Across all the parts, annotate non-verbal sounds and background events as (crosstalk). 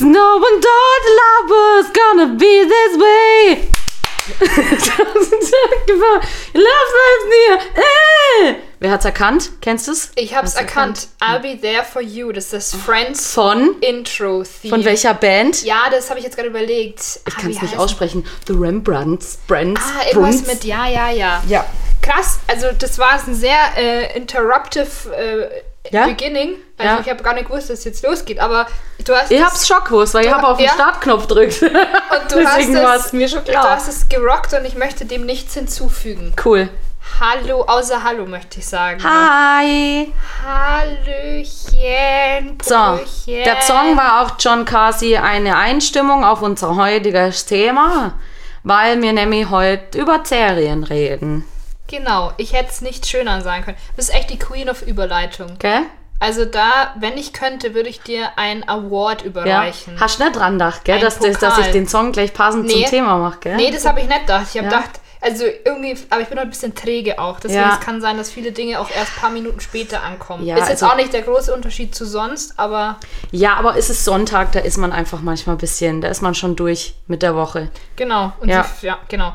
No one thought love was gonna be this way. (laughs) Love near. Äh. Wer hat's erkannt? Kennst du's? Ich hab's du erkannt. I'll be there for you. Das ist das Friends Von? Intro Theme. Von welcher Band? Ja, das habe ich jetzt gerade überlegt. Ich kann es nicht aussprechen. The Rembrandts. Brands. Ah, irgendwas mit ja, ja, ja. Ja. Krass, also das war ein sehr äh, interruptive äh, Ja? Beginning. Also Ja. ich habe gar nicht gewusst, dass es jetzt losgeht, aber du hast Ich es- hab's schon gewusst, weil ich Du- habe auf den ja? Startknopf gedrückt. und du (laughs) hast es, es mir schon Du klar. hast es gerockt und ich möchte dem nichts hinzufügen. Cool. Hallo, außer Hallo möchte ich sagen. Hi. Hallöchen. So, Brüchen. der Song war auch John Casey eine Einstimmung auf unser heutiges Thema, weil wir nämlich heute über Serien reden. Genau, ich hätte es nicht schöner sagen können. Du bist echt die Queen of Überleitung. Gell? Also da, wenn ich könnte, würde ich dir einen Award Ja. überreichen. Hast du nicht dran gedacht, gell? Dass, das, dass ich den Song gleich passend Nee. zum Thema mache, gell? Nee, das habe ich nicht gedacht. Ich habe Ja. gedacht, also irgendwie, aber ich bin heute ein bisschen träge auch. Deswegen Ja. es kann sein, dass viele Dinge auch erst ein paar Minuten später ankommen. Ja, ist jetzt also- auch nicht der große Unterschied zu sonst, aber Ja, aber es ist Sonntag, da ist man einfach manchmal ein bisschen, da ist man schon durch mit der Woche. genau. Und Ja. Sie, ja, genau.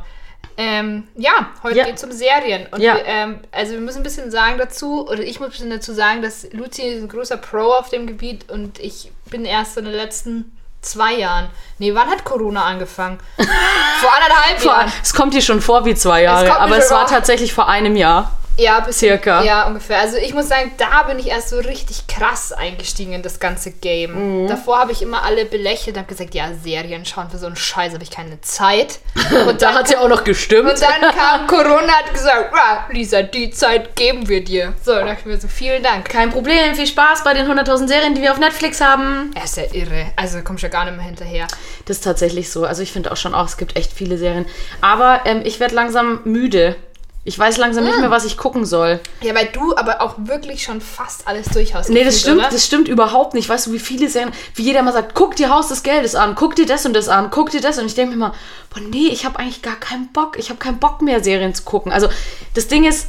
Ähm, ja, heute Ja. geht es um Serien. Und Ja. wir, ähm, also wir müssen ein bisschen sagen dazu, oder ich muss ein bisschen dazu sagen, dass Luzi ist ein großer Pro auf dem Gebiet und ich bin erst in den letzten zwei Jahren. Nee, wann hat Corona angefangen? (laughs) Vor anderthalb Vor, Jahren. es kommt dir schon vor wie zwei Jahre, mir aber es war tatsächlich vor einem Jahr. Ja, bis Circa. Ja, ungefähr. Also ich muss sagen, da bin ich erst so richtig krass eingestiegen in das ganze Game. Mhm. Davor habe ich immer alle belächelt und habe gesagt, ja, Serien schauen für so einen Scheiß habe ich keine Zeit. Und (laughs) Da hat ja auch noch gestimmt. und dann kam (laughs) Corona und hat gesagt, "Ah, Lisa, die Zeit geben wir dir. So, dann dachte ich mir so, vielen Dank. Kein Problem, viel Spaß bei den 100.000 Serien, die wir auf Netflix haben. Er ist ja irre. Also kommst ja gar nicht mehr hinterher. Das ist tatsächlich so. Also ich finde auch schon auch, es gibt echt viele Serien. Aber ähm, ich werde langsam müde. Ich weiß langsam Ah. nicht mehr, was ich gucken soll. Ja, weil du aber auch wirklich schon fast alles durch hast. Nee, das stimmt, oder? das stimmt überhaupt nicht. Weißt du, wie viele Serien, wie jeder immer sagt, guck dir Haus des Geldes an, guck dir das und das an, guck dir das. Und ich denke mir immer, boah, nee, ich habe eigentlich gar keinen Bock. Ich habe keinen Bock mehr, Serien zu gucken. Also das Ding ist,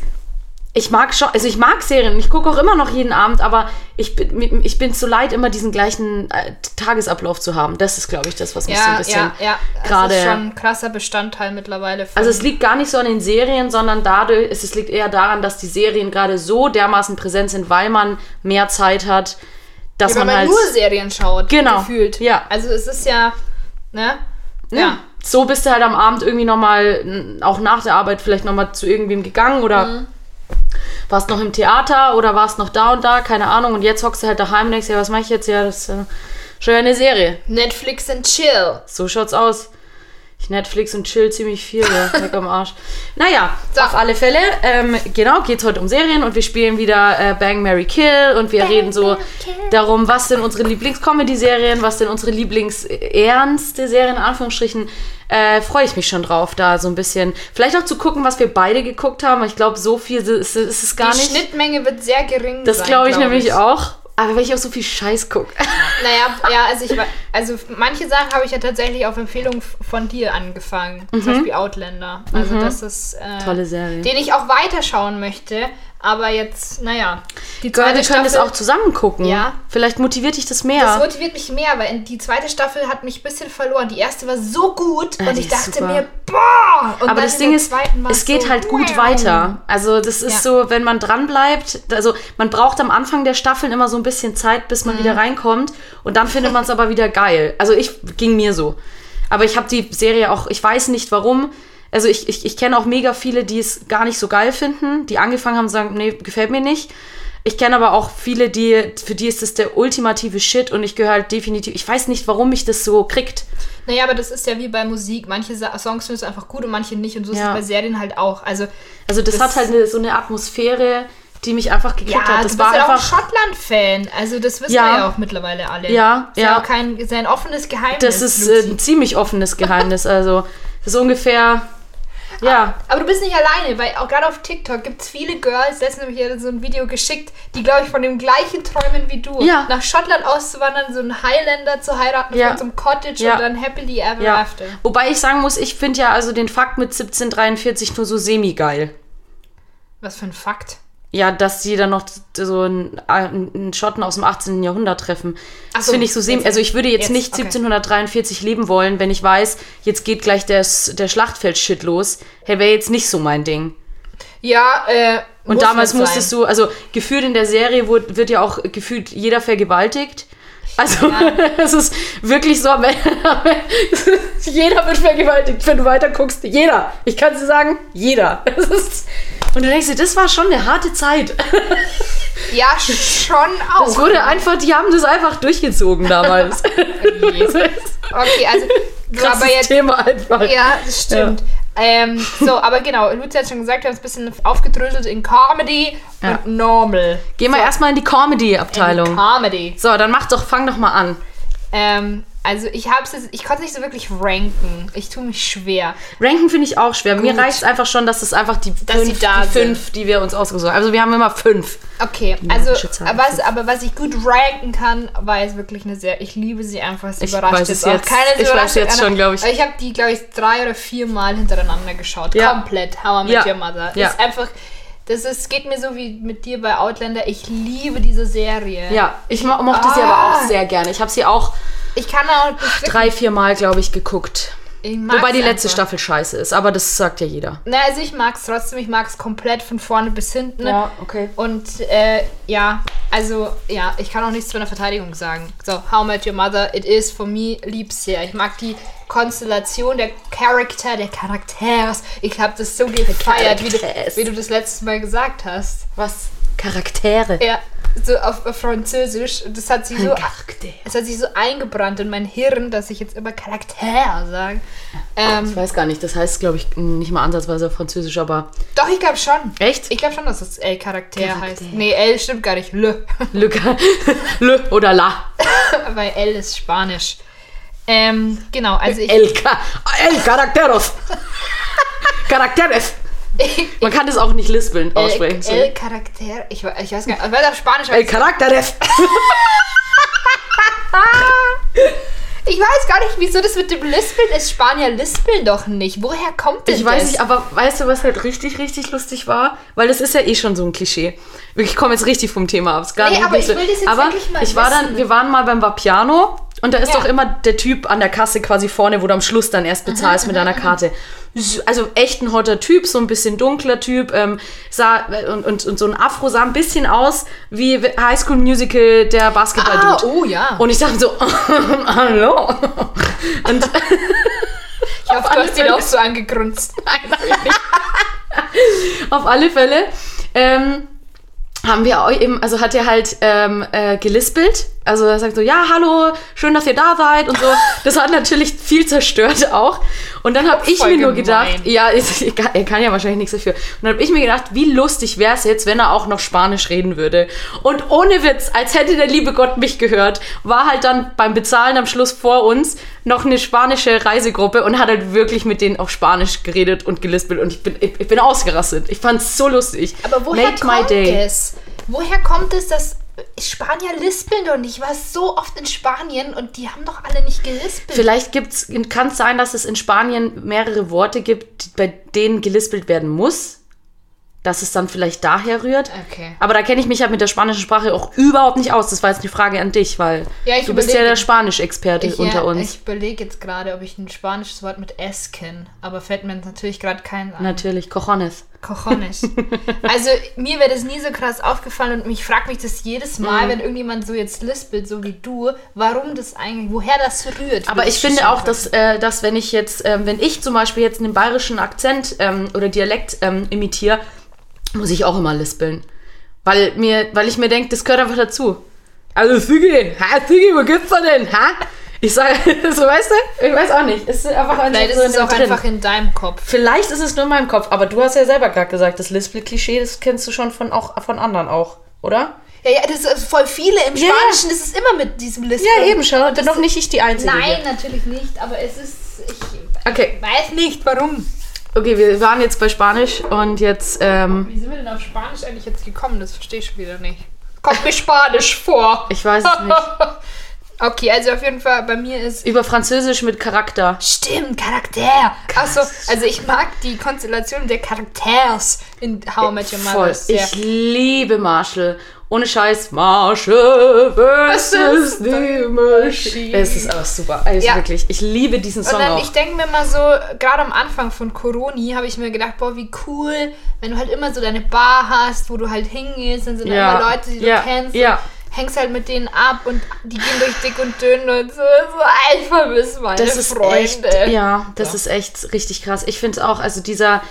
ich mag schon, also ich mag Serien, ich gucke auch immer noch jeden Abend, aber ich bin, ich bin zu leid, immer diesen gleichen äh, Tagesablauf zu haben. Das ist, glaube ich, das, was mich so ein Ja, bisschen ja, ja. Das gerade. ist schon ein krasser Bestandteil mittlerweile. Von Also es liegt gar nicht so an den Serien, sondern dadurch, es, es liegt eher daran, dass die Serien gerade so dermaßen präsent sind, weil man mehr Zeit hat, dass Ja, man, man halt nur Serien schaut. Genau, Gefühlt. ja. Also es ist ja, ne? ja. so bist du halt am Abend irgendwie nochmal, auch nach der Arbeit vielleicht nochmal zu irgendwem gegangen oder Mhm. Warst noch im Theater oder warst noch da und da, keine Ahnung. Und jetzt hockst du halt daheim und denkst, ja, was mache ich jetzt? Ja, das ist äh, schon eine Serie. Netflix and chill. So schaut's aus. Ich Netflix und chill ziemlich viel, ja, (laughs) weg am Arsch. Naja, So. auf alle Fälle, ähm, genau, geht's heute um Serien und wir spielen wieder äh, Bang, Mary Kill und wir reden so darum, was denn unsere Lieblings-Comedy-Serien, was denn unsere Lieblings-ernste Serien, in Anführungsstrichen, äh, freue ich mich schon drauf, da so ein bisschen, vielleicht auch zu gucken, was wir beide geguckt haben. Ich glaube, so viel ist, ist, es gar Die nicht. Schnittmenge wird sehr gering das sein, glaube ich glaub nämlich auch. Aber weil ich auch so viel Scheiß gucke. (laughs) Naja, ja, also ich also manche Sachen habe ich ja tatsächlich auf Empfehlung von dir angefangen. Zum Beispiel Outlander. Also das ist äh, Mhm. Tolle Serie. den ich auch weiterschauen möchte. Aber jetzt, naja. Die Girl, zweite wir können das Staffel- auch zusammen gucken. Ja. Vielleicht motiviert dich das mehr. Das motiviert mich mehr, weil die zweite Staffel hat mich ein bisschen verloren. Die erste war so gut Ah, und ich dachte super. mir, boah! Und Aber das in Ding ist, es geht so, halt gut wow. weiter. Also das ist Ja. so, wenn man dran bleibt, also man braucht am Anfang der Staffeln immer so ein bisschen Zeit, bis man Mhm. wieder reinkommt und dann findet man es aber wieder geil. Also ich ging mir so. Aber ich habe die Serie auch, ich weiß nicht warum. Also ich, ich, ich kenne auch mega viele, die es gar nicht so geil finden, die angefangen haben und sagen, nee, gefällt mir nicht. Ich kenne aber auch viele, die, für die ist das der ultimative Shit und ich gehöre halt definitiv, ich weiß nicht, warum mich das so kriegt. Naja, aber das ist ja wie bei Musik. Manche Songs findest du einfach gut und manche nicht. Und so ist Ja. es bei Serien halt auch. Also, Also das, Das- hat halt eine, so eine Atmosphäre, die mich einfach gekickt ja, hat. du Das bist war ja auch. Schottland-Fan. Also, das wissen Ja. wir ja auch mittlerweile alle. Ja, ist ja. auch kein, ist ein offenes Geheimnis. Das ist äh, ein ziemlich offenes Geheimnis. (laughs) Also das ist ungefähr. Ja, Aber du bist nicht alleine, weil auch gerade auf TikTok gibt es viele Girls, letztens habe ich dir so ein Video geschickt, die, glaube ich, von dem gleichen träumen wie du. Ja. Nach Schottland auszuwandern, so einen Highlander zu heiraten Ja. von so einem Cottage Ja. und dann happily ever ja. after. Wobei ich sagen muss, ich finde ja also den Fakt mit 1743 nur so semi-geil. Was für ein Fakt. Ja, dass sie dann noch so einen, einen Schotten aus dem 18. Jahrhundert treffen. Ach Das so, finde ich so semi. Also ich würde jetzt, jetzt, nicht okay. 1743 leben wollen, wenn ich weiß, jetzt geht gleich der, der Schlachtfeld-Shit los. Hey, wäre jetzt nicht so mein Ding. Ja, äh. Und damals musstest du, also gefühlt in der Serie wird, wird ja auch gefühlt jeder vergewaltigt. Also (laughs) es ist wirklich so, (laughs) jeder wird vergewaltigt, wenn du weiter guckst. Jeder. Ich kann dir sagen, jeder. (laughs) Es ist, und du denkst dir, das war schon eine harte Zeit. (laughs) Ja, schon auch. Es wurde einfach, die haben das einfach durchgezogen damals. (laughs) Okay, also. Krasses aber jetzt. Thema einfach. Ja, das stimmt. Ähm, so, aber genau, Luzi hat schon gesagt, wir haben es ein bisschen aufgedröselt in Comedy Ja. und Normal. Gehen wir erstmal in die Comedy-Abteilung. Comedy. So, dann mach doch, fang doch mal an. Ähm, also ich hab's jetzt, ich konnte nicht so wirklich ranken. Ich tue mich schwer. Ranken finde ich auch schwer. Mir Gut. reicht es einfach schon, dass es einfach die, Dass sie fünf, die sind. fünf, die wir uns ausgesucht haben. Also wir haben immer fünf. Okay, also magische Zahl. was, aber was ich gut ranken kann, war jetzt wirklich eine sehr, ich liebe sie einfach, es Ich überrascht weiß es auch jetzt. keine Ich weiß jetzt schon, glaub ich. Ich habe die, glaube ich, drei oder vier Mal hintereinander geschaut. Ja. Komplett. How I Met Ja. Your Mother. Ja. Ist einfach, das ist, geht mir so wie mit dir bei Outlander. Ich liebe diese Serie. Ja, ich mo mochte sie Ah. aber auch sehr gerne. Ich habe sie auch Ich kann auch drei, vier Mal, glaube ich, geguckt. ich Wobei die letzte einfach. Staffel scheiße ist, aber das sagt ja jeder. Na, also ich mag es trotzdem. Ich mag es komplett von vorne bis hinten. okay. Und äh, ja, also ja, ich kann auch nichts zu einer Verteidigung sagen. So, How Met Your Mother, it is for me, lieb's sehr. Ich mag die Konstellation der Charakter, der Charakters. Ich habe das so gefeiert, wie du, wie du das letztes Mal gesagt hast. Was? Charaktere. Ja, so auf, auf Französisch. Das hat sich so, Charakter. es hat sich so eingebrannt in mein Hirn, dass ich jetzt immer Charakter sage. Ähm, Ich weiß gar nicht, das heißt, glaube ich, nicht mal ansatzweise auf Französisch, aber doch, ich glaube schon. echt? Ich glaube schon, dass das L Charakter Charakter. heißt. Nee, L stimmt gar nicht. Le. Le, Le oder La. Weil L ist Spanisch. Ähm, genau, also ich. El, Ca- El Charakteros. (laughs) Charakteres. Man kann das auch nicht lispeln aussprechen. El. El Charakter. Ich, ich weiß gar nicht. Weil auf Spanisch. El Charakteres. (laughs) Ich weiß gar nicht, wieso das mit dem Lispeln ist. Spanier lispeln doch nicht. Woher kommt denn Ich weiß das? nicht, aber weißt du, was halt richtig, richtig lustig war? Weil das ist ja eh schon so ein Klischee. Ich komme jetzt richtig vom Thema ab. Nee, aber ich will das jetzt aber wirklich mal ich war dann, wir waren mal beim Vapiano und da ist Ja. doch immer der Typ an der Kasse quasi vorne, wo du am Schluss dann erst bezahlst mit deiner Karte. Also echt ein hotter Typ, so ein bisschen dunkler Typ, ähm, sah und, und, und so ein Afro sah ein bisschen aus wie High School Musical der Basketball Ah, Dude. oh ja. Und ich dachte so, (laughs) hallo. Und (laughs) ich hoffe, du hast ihn auch so angegrunzt. (laughs) Auf alle Fälle ähm, haben wir auch eben, also hat er halt ähm, äh, gelispelt. Also er sagt so, ja, hallo, schön, dass ihr da seid und so. Das hat natürlich viel zerstört auch. Und dann habe ich Voll mir nur gemein. gedacht, ja, ist, (laughs) er kann ja wahrscheinlich nichts dafür. Und dann habe ich mir gedacht, wie lustig wäre es jetzt, wenn er auch noch Spanisch reden würde. Und ohne Witz, als hätte der liebe Gott mich gehört, war halt dann beim Bezahlen am Schluss vor uns noch eine spanische Reisegruppe und hat halt wirklich mit denen auf Spanisch geredet und gelispelt. Und ich bin, ich, ich bin ausgerastet. Ich fand's so lustig. Aber woher Made my kommt day. es? Woher kommt es, dass Spanier lispeln doch nicht? Ich war so oft in Spanien und die haben doch alle nicht gelispelt. Vielleicht gibt's, kann es sein, dass es in Spanien mehrere Worte gibt, bei denen gelispelt werden muss. Dass es dann vielleicht daher rührt. Okay. Aber da kenne ich mich ja mit der spanischen Sprache auch überhaupt nicht aus. Das war jetzt eine Frage an dich, weil Ja, du bist ja der Spanisch-Experte unter uns. ich überlege jetzt gerade, ob ich ein spanisches Wort mit S kenne, aber fällt mir natürlich gerade keins an. Natürlich, Cojones. Cojones. (laughs) also mir wäre das nie so krass aufgefallen und ich frage mich das jedes Mhm. Mal, wenn irgendjemand so jetzt lispelt, so wie du, warum das eigentlich, woher das rührt. Aber ich finde auch, dass, äh, dass wenn ich jetzt, ähm, wenn ich zum Beispiel jetzt einen bayerischen Akzent ähm, oder Dialekt ähm, imitiere, muss ich auch immer lispeln. Weil, mir, weil ich mir denke, das gehört einfach dazu. Also Sigi, ha, Sigi, wo geht's da denn? Ha? Ich sage, (laughs) so weißt du? Ich weiß auch nicht. Es ist einfach Vielleicht so ist es auch drin. einfach in deinem Kopf. Vielleicht ist es nur in meinem Kopf, aber du hast ja selber gerade gesagt, das Lispel-Klischee, das kennst du schon von, auch, von anderen auch, oder? Ja, ja, das ist voll viele im Ja, Spanischen, das ist immer mit diesem Lispeln. Ja, eben, schau. Und das Doch nicht ich die Einzige. Nein, hier. natürlich nicht, aber es ist, ich Okay, weiß nicht, warum. Okay, wir waren jetzt bei Spanisch und jetzt, ähm, Wie sind wir denn auf Spanisch eigentlich jetzt gekommen? Das verstehe ich schon wieder nicht. Kommt mir Spanisch vor. (laughs) ich weiß es nicht. (laughs) Okay, also auf jeden Fall bei mir ist. Über Französisch mit Charakter. Stimmt, Charakter. Achso, also ich mag die Konstellation der Charakters in How I Met Your Mother. Voll. sehr. Ich liebe Marshall. Ohne Scheiß, Marshall versus the Machine. Es ist auch super. Also Ja. wirklich, ich liebe diesen Und Song dann, auch. ich denke mir mal so, gerade am Anfang von Coroni habe ich mir gedacht, boah, wie cool, wenn du halt immer so deine Bar hast, wo du halt hingehst, dann sind da Ja. immer Leute, die du Ja. kennst. Ja. Und hängst halt mit denen ab und die gehen durch dick und dünn und so, so ich vermisse meine Das ist Freunde. echt, ja, das Ja. ist echt richtig krass. Ich finde auch, also dieser,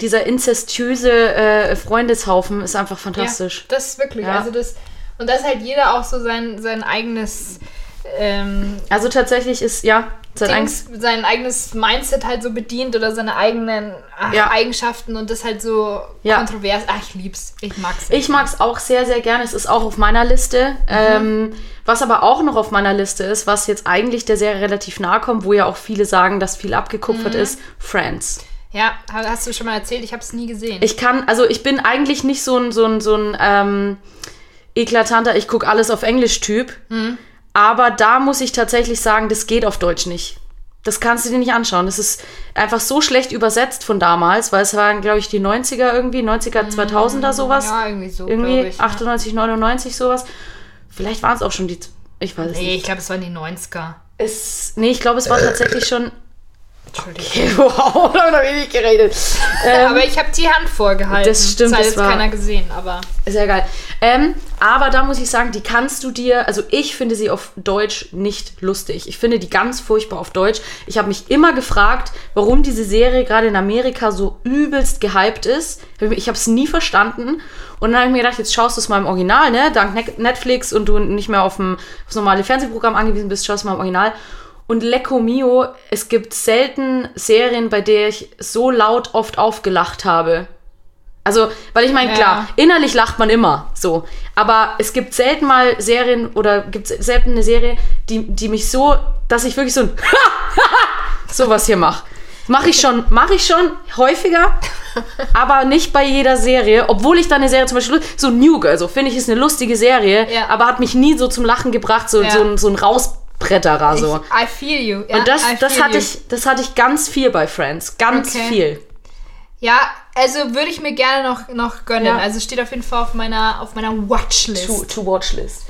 dieser inzestiöse äh, Freundeshaufen ist einfach fantastisch. Ja, das ist wirklich, Ja. also das, und dass halt jeder auch so sein, sein eigenes, ähm, Also tatsächlich ist, ja, sein eigenes, Dings, sein eigenes Mindset halt so bedient oder seine eigenen ach, Ja. Eigenschaften und das halt so Ja. kontrovers. Ach, ich lieb's. Ich mag's. Ich mag es auch sehr, sehr gerne. Es ist auch auf meiner Liste. Mhm. Ähm, was aber auch noch auf meiner Liste ist, was jetzt eigentlich der Serie relativ nahe kommt, wo ja auch viele sagen, dass viel abgekupfert Mhm. ist, Friends. Ja, hast du schon mal erzählt, ich habe es nie gesehen. Ich kann, also ich bin eigentlich nicht so ein, so ein, so ein ähm, eklatanter, ich gucke alles auf Englisch-Typ. Mhm. Aber da muss ich tatsächlich sagen, das geht auf Deutsch nicht. Das kannst du dir nicht anschauen. Das ist einfach so schlecht übersetzt von damals, weil es waren, glaube ich, die 90er irgendwie, 90er, 2000er sowas. Mhm. ja, irgendwie so, irgendwie ich. 98, 99 sowas. Vielleicht waren es auch schon die, ich weiß es Nee, nicht. ich glaube, es waren die 90er. Es, nee, ich glaube, es war tatsächlich schon, Entschuldigung. (laughs) wow, da habe ich nicht geredet. Ähm, aber ich habe die Hand vorgehalten. das stimmt, Das hat jetzt war- keiner gesehen, aber. Sehr geil. Ähm, aber da muss ich sagen, die kannst du dir, also ich finde sie auf Deutsch nicht lustig. Ich finde die ganz furchtbar auf Deutsch. Ich habe mich immer gefragt, warum diese Serie gerade in Amerika so übelst gehypt ist. Ich habe es nie verstanden. Und dann habe ich mir gedacht, jetzt schaust du es mal im Original, ne? Dank Ne- Netflix und du nicht mehr auf, dem, auf das normale Fernsehprogramm angewiesen bist, schaust du mal im Original. Und Lecco Mio, es gibt selten Serien, bei der ich so laut oft aufgelacht habe. Also, weil ich meine, Ja. klar, innerlich lacht man immer so. Aber es gibt selten mal Serien oder gibt selten eine Serie, die, die mich so, dass ich wirklich so ein (laughs) sowas hier mache. Mache ich schon, mache ich schon häufiger, (laughs) aber nicht bei jeder Serie. Obwohl ich dann eine Serie zum Beispiel, so Nuke, also finde ich ist eine lustige Serie, Ja. aber hat mich nie so zum Lachen gebracht, so, Ja. so, ein, so ein Rausbretterer so. Ich, I feel you. Ja, Und das, das, hatte you. ich, das hatte ich ganz viel bei Friends. Ganz Okay. viel. Ja, also würde ich mir gerne noch, noch gönnen. Ja. Also steht auf jeden Fall auf meiner, auf meiner Watchlist. To, to Watchlist.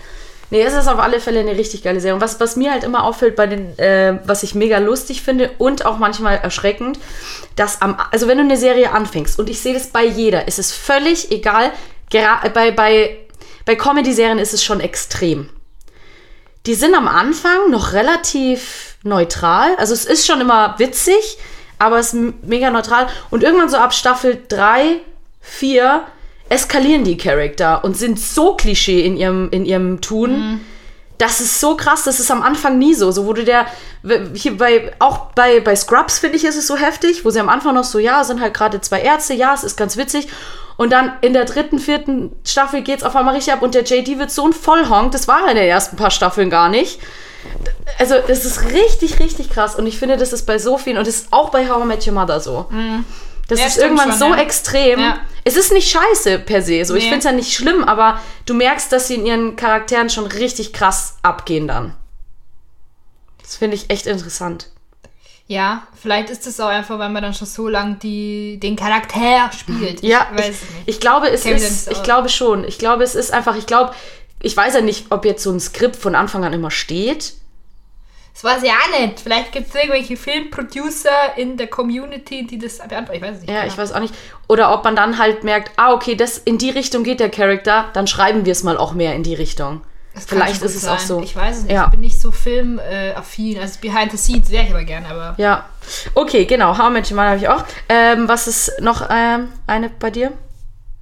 Nee, es ist auf alle Fälle eine richtig geile Serie. Und was, was mir halt immer auffällt bei den, äh, was ich mega lustig finde und auch manchmal erschreckend, dass am, also wenn du eine Serie anfängst, und ich sehe das bei jeder, ist es völlig egal, bei, bei, bei Comedy-Serien ist es schon extrem. Die sind am Anfang noch relativ neutral. Also es ist schon immer witzig, aber es ist mega neutral. Und irgendwann so ab Staffel 3, 4 eskalieren die Charakter und sind so Klischee in ihrem, in ihrem Tun. Das ist so krass, das ist am Anfang nie so. So wurde der, hier bei, auch bei, bei Scrubs finde ich, ist es so heftig, wo sie am Anfang noch so, ja, sind halt gerade zwei Ärzte, ja, es ist ganz witzig. Und dann in der dritten, vierten Staffel geht es auf einmal richtig ab und der JD wird so ein Vollhonk, das war er in den ersten paar Staffeln gar nicht. Also, das ist richtig, richtig krass. Und ich finde, das ist bei so vielen, und das ist auch bei How I Met Your Mother so. Das Ja, ist irgendwann schon, so ja. extrem. Ja. Es ist nicht scheiße per se. So. Ich Nee. finde es ja nicht schlimm, aber du merkst, dass sie in ihren Charakteren schon richtig krass abgehen dann. Das finde ich echt interessant. Ja, vielleicht ist es auch einfach, weil man dann schon so lange die, den Charakter spielt. Ja, ich ich, ich glaube, es ist, ich glaube schon. Ich glaube, es ist einfach, ich glaube, ich weiß ja nicht, ob jetzt so ein Skript von Anfang an immer steht. Das weiß ich auch nicht. Vielleicht gibt es irgendwelche Filmproducer in der Community, die das beantworten. Ich weiß es nicht. Ja, genau. ich weiß auch nicht. Oder ob man dann halt merkt, ah, okay, das in die Richtung geht der Charakter, dann schreiben wir es mal auch mehr in die Richtung. Vielleicht ist es auch sein. so. Ich weiß es nicht. Ja. Ich bin nicht so filmaffin. Also Behind the Scenes wäre ich aber gerne, aber. Ja. Okay, genau. How Your Mother habe ich auch. Ähm, was ist noch ähm, eine bei dir?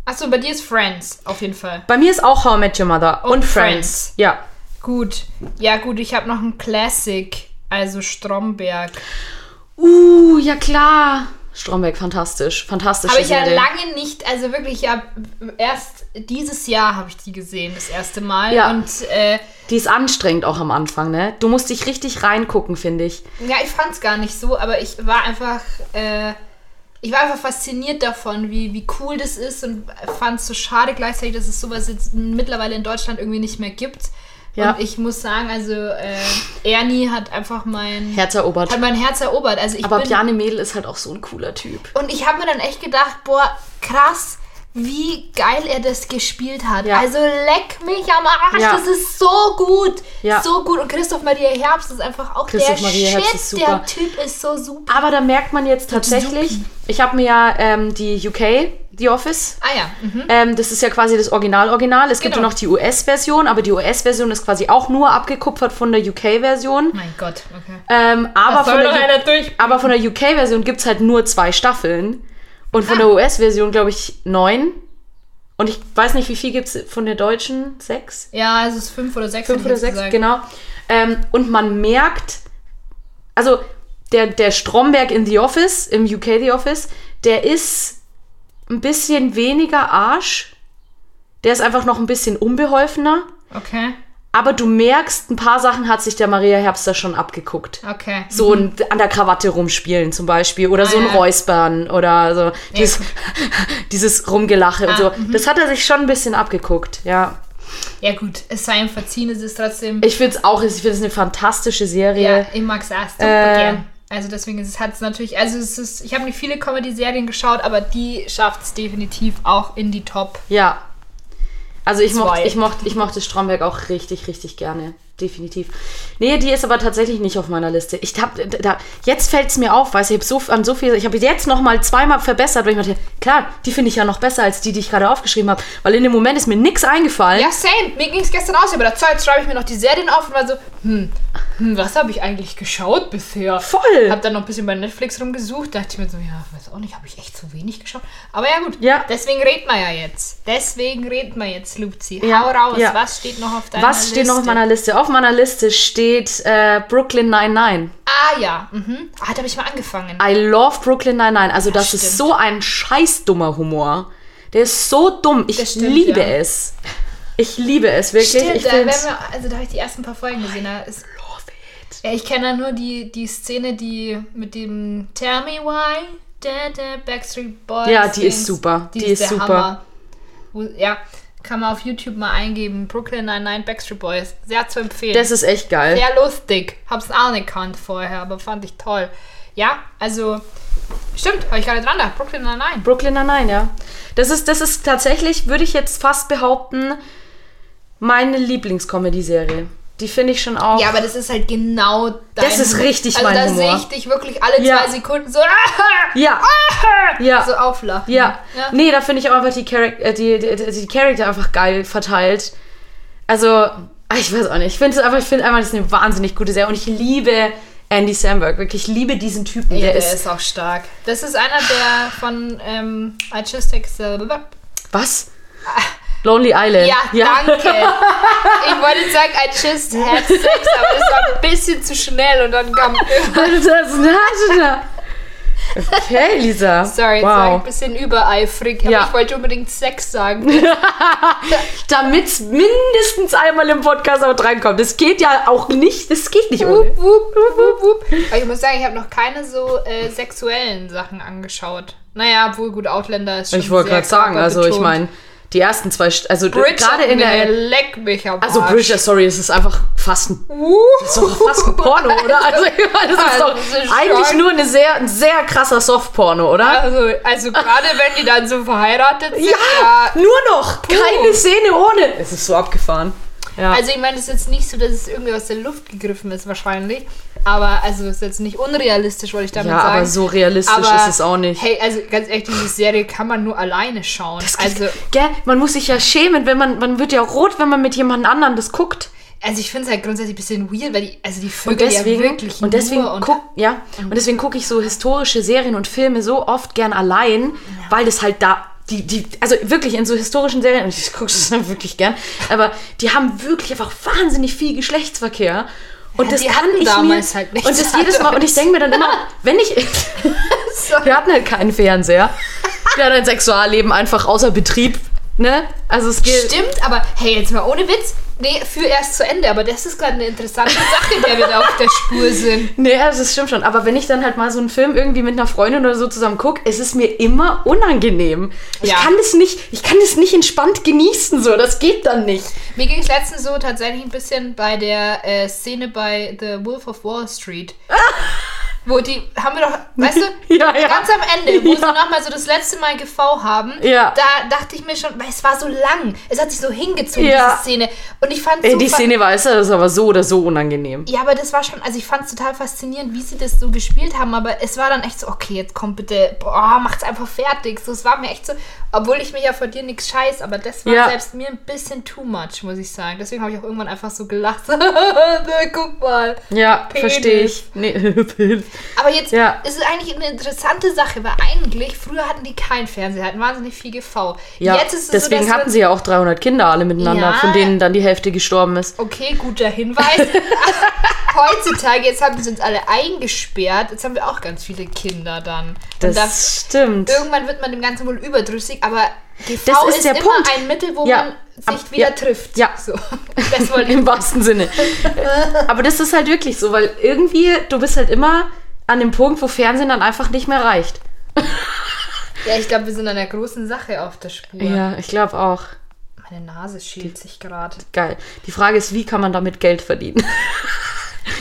Achso, bei dir ist Friends, auf jeden Fall. Bei mir ist auch How I Met Your Mother und, Und Friends. Friends. Ja. Gut. Ja, gut, ich habe noch einen Classic. Also Stromberg. Uh, ja klar. Stromberg, fantastisch. Fantastisch. Habe ich ja lange nicht, also wirklich, ja, erst dieses Jahr habe ich die gesehen, das erste Mal. Ja. Und äh, Die ist anstrengend auch am Anfang, ne? Du musst dich richtig reingucken, finde ich. ja, ich fand es gar nicht so, aber ich war einfach, äh, ich war einfach fasziniert davon, wie, wie cool das ist und fand es so schade gleichzeitig, dass es sowas jetzt mittlerweile in Deutschland irgendwie nicht mehr gibt. Ja. Und ich muss sagen, also äh, Ernie hat einfach mein Herz erobert. hat mein Herz erobert. Also ich Aber bin, Bjarne Mädel ist halt auch so ein cooler Typ. und ich habe mir dann echt gedacht, boah, krass, wie geil er das gespielt hat. Ja. Also leck mich am Arsch, Ja. das ist so gut. Ja. So gut. Und Christoph Maria Herbst ist einfach auch Christoph der Maria Shit. Herbst ist super. Der Typ ist so super. Aber da merkt man jetzt tatsächlich, ich habe mir ja ähm, die UK, The Office, Ah ja. Mhm. ähm, das ist ja quasi das Original-Original. Es gibt ja Genau. noch die US-Version, aber die US-Version ist quasi auch nur abgekupfert von der UK-Version. Mein Gott, okay. Ähm, aber, von aber von der UK-Version gibt es halt nur zwei Staffeln. Und von der US-Version, glaube ich, neun. Und ich weiß nicht, wie viel gibt es von der deutschen? Sechs? Ja, es ist fünf oder sechs. Fünf oder sechs, gesagt. genau. Ähm, und man merkt, also der, der Stromberg in The Office, im UK The Office, der ist ein bisschen weniger Arsch. Der ist einfach noch ein bisschen unbeholfener. Okay, Aber du merkst, ein paar Sachen hat sich der Maria Herbst da schon abgeguckt. okay. So ein, an der Krawatte rumspielen zum Beispiel oder so ein Ah, ja. Räuspern oder so dieses, (laughs) dieses Rumgelache und Ah, so. Das hat er sich schon ein bisschen abgeguckt, ja. Ja gut, es sei ihm verziehen, es ist trotzdem... Ich finde es auch, ich finde es eine fantastische Serie. Ja, ich mag es auch super Äh, gern. Also deswegen ist es hat es natürlich, also es ist, ich habe nicht viele Comedy-Serien geschaut, aber die schafft es definitiv auch in die Top. Ja. Also ich mochte, ich mochte, ich mochte Stromberg auch richtig, richtig gerne. Definitiv. Nee, die ist aber tatsächlich nicht auf meiner Liste. Ich hab, da, jetzt fällt es mir auf, weißt du, ich habe so, an so viel, ich habe jetzt noch mal zweimal verbessert, weil ich mir dachte, klar, die finde ich ja noch besser als die, die ich gerade aufgeschrieben habe. Weil in dem Moment ist mir nichts eingefallen. Ja, same. Mir ging es gestern aus, aber dazu jetzt schreibe ich mir noch die Serien auf und war so, hm, hm was habe ich eigentlich geschaut bisher? Voll. Hab dann noch ein bisschen bei Netflix rumgesucht, dachte ich mir so, ja, weiß auch nicht, habe ich echt zu wenig geschaut. Aber ja gut, Ja. deswegen reden wir ja jetzt. Deswegen reden wir jetzt, Luzi. Ja, Hau raus, ja. was steht noch auf deiner Was Liste? steht noch auf meiner Liste? Auf meiner Liste steht äh, Brooklyn 99. Ah ja, mhm. Ah, da habe ich mal angefangen. I love Brooklyn 99. Also das stimmt. ist so ein scheiß dummer Humor. Der ist so dumm. Ich stimmt, liebe ja. es. Ich liebe es wirklich. Stimmt, ich da, find's- werden wir, also da habe ich die ersten paar Folgen gesehen. Da ist, Love it. ja, ich kenne da nur die, die Szene, die mit dem Tell me why, da, da, Backstreet Boys. Ja, die ist Dings. super. Die ist, ist der super. Hammer. Ja, kann man auf YouTube mal eingeben. Brooklyn 99 Backstreet Boys. Sehr zu empfehlen. Das ist echt geil. Sehr lustig. Hab's auch nicht gekannt vorher, aber fand ich toll. Ja, also, stimmt, habe ich gerade dran gedacht. Brooklyn 99. Brooklyn 99, ja. Das ist, das ist tatsächlich, würde ich jetzt fast behaupten, meine Lieblingscomedy-Serie. Die finde ich schon auch. Ja, aber das ist halt genau dein Das ist richtig also mein da Humor. sehe ich dich wirklich alle Ja. zwei Sekunden so, ja. ja. so auflachen. Ja. ja. Nee, da finde ich auch einfach die, Charac äh, die, die, die, die Charakter einfach geil verteilt. Also, ah, ich weiß auch nicht. Ich finde es einfach, ich finde einfach, das ist eine wahnsinnig gute Serie. Und ich liebe Andy Samberg. Wirklich, ich liebe diesen Typen. Ja, der, der ist, ist, auch stark. Das ist einer der von ähm, I Just the... Was? Lonely Island. Ja, danke. (laughs) ich wollte sagen, I just had sex, aber das war ein bisschen zu schnell und dann kam... (laughs) Okay, Lisa. Sorry, jetzt war ich ein wow. bisschen übereifrig, aber Ja. ich wollte unbedingt Sex sagen. (laughs) Damit es mindestens einmal im Podcast auch reinkommt. Das geht ja auch nicht, das geht nicht ohne. Wup, wup, wup, ich muss sagen, ich habe noch keine so äh, sexuellen Sachen angeschaut. Naja, obwohl gut, Outlander ist schon Ich wollte gerade sagen, also ich meine, die ersten zwei, St- also gerade in der... Leck mich am Also. Bridger, sorry, es ist einfach fast ein, das ist doch fast ein Porno, oder? Also ich meine, das ist doch ist eigentlich schon- nur eine sehr, ein sehr krasser Softporno, oder? Also, also gerade wenn die dann so verheiratet sind. Ja, nur noch. Keine Szene ohne. Es ist so abgefahren. Ja. Also ich meine, es ist jetzt nicht so, dass es irgendwie aus der Luft gegriffen ist wahrscheinlich. Aber also es ist jetzt nicht unrealistisch, wollte ich damit ja, sagen. aber so realistisch Aber, ist es auch nicht. Hey, also ganz ehrlich, diese Serie kann man nur alleine schauen. also, Gell, man muss sich ja schämen, wenn man, man wird ja rot, wenn man mit jemand anderem das guckt. also ich finde es halt grundsätzlich ein bisschen weird, weil die, also die Und Vögel deswegen, ja wirklich und deswegen und guck, ja, und deswegen gucke ich so historische Serien und Filme so oft gern allein, weil das halt da die, die, also wirklich in so historischen Serien, und (laughs) ich gucke das wirklich gern, aber die haben wirklich einfach wahnsinnig viel Geschlechtsverkehr. Und Ja, das kann ich damals mir, halt nichts und das (laughs) jedes Mal, und ich denke mir dann immer, (laughs) wenn ich, (laughs) wir hatten halt keinen Fernseher, wir hatten ein Sexualleben einfach außer Betrieb, ne, also es geht, Stimmt, aber hey, jetzt mal ohne Witz, Nee, für erst zu Ende, aber das ist gerade eine interessante Sache, der wir da auf der Spur sind. (laughs) Nee, ja, das stimmt schon. Aber wenn ich dann halt mal so einen Film irgendwie mit einer Freundin oder so zusammen gucke, es ist mir immer unangenehm. Ich Ja. kann das nicht, ich kann das nicht entspannt genießen, so. Das geht dann nicht. Mir ging es letztens so tatsächlich ein bisschen bei der äh, Szene bei The Wolf of Wall Street. Wo die, haben wir doch, weißt du, (laughs) Ja, ja. ganz am Ende, wo sie Ja. nochmal so das letzte Mal GV haben, Ja. da dachte ich mir schon, weil es war so lang, es hat sich so hingezogen, diese Szene. Und ich fand Ey, die Szene das ist aber so oder so unangenehm. Ja, aber das war schon, also ich fand es total faszinierend, wie sie das so gespielt haben, aber es war dann echt so, okay, jetzt kommt bitte, boah, macht's einfach fertig. So, es war mir echt so, obwohl ich mich ja vor dir nichts scheiß, aber das war selbst mir ein bisschen too much, muss ich sagen. Deswegen habe ich auch irgendwann einfach so gelacht. (laughs) Guck mal. Ja, verstehe ich. Nee, (laughs) Aber jetzt Ja. ist es eigentlich eine interessante Sache, weil eigentlich, früher hatten die kein Fernseher, hatten wahnsinnig viel GV. ja, jetzt ist es deswegen so, hatten sie ja auch 300 Kinder alle miteinander, Ja. von denen dann die Hälfte gestorben ist. Okay, guter Hinweis. (laughs) Heutzutage, jetzt haben sie uns alle eingesperrt. Jetzt haben wir auch ganz viele Kinder dann. Das das, stimmt. irgendwann wird man dem Ganzen wohl überdrüssig, aber GV Das ist ist, immer Punkt. ein Mittel, wo Ja. man sich wieder ja. trifft. Ja. So. (laughs) Das wollte (laughs) ich. Im wahrsten Sinne. Aber das ist halt wirklich so, weil irgendwie, du bist halt immer an dem Punkt, wo Fernsehen dann einfach nicht mehr reicht. Ja, ich glaube, wir sind an einer großen Sache auf der Spur. Ja, ich glaube auch. Meine Nase schielt sich gerade. Geil. Die Frage ist, wie kann man damit Geld verdienen? (laughs)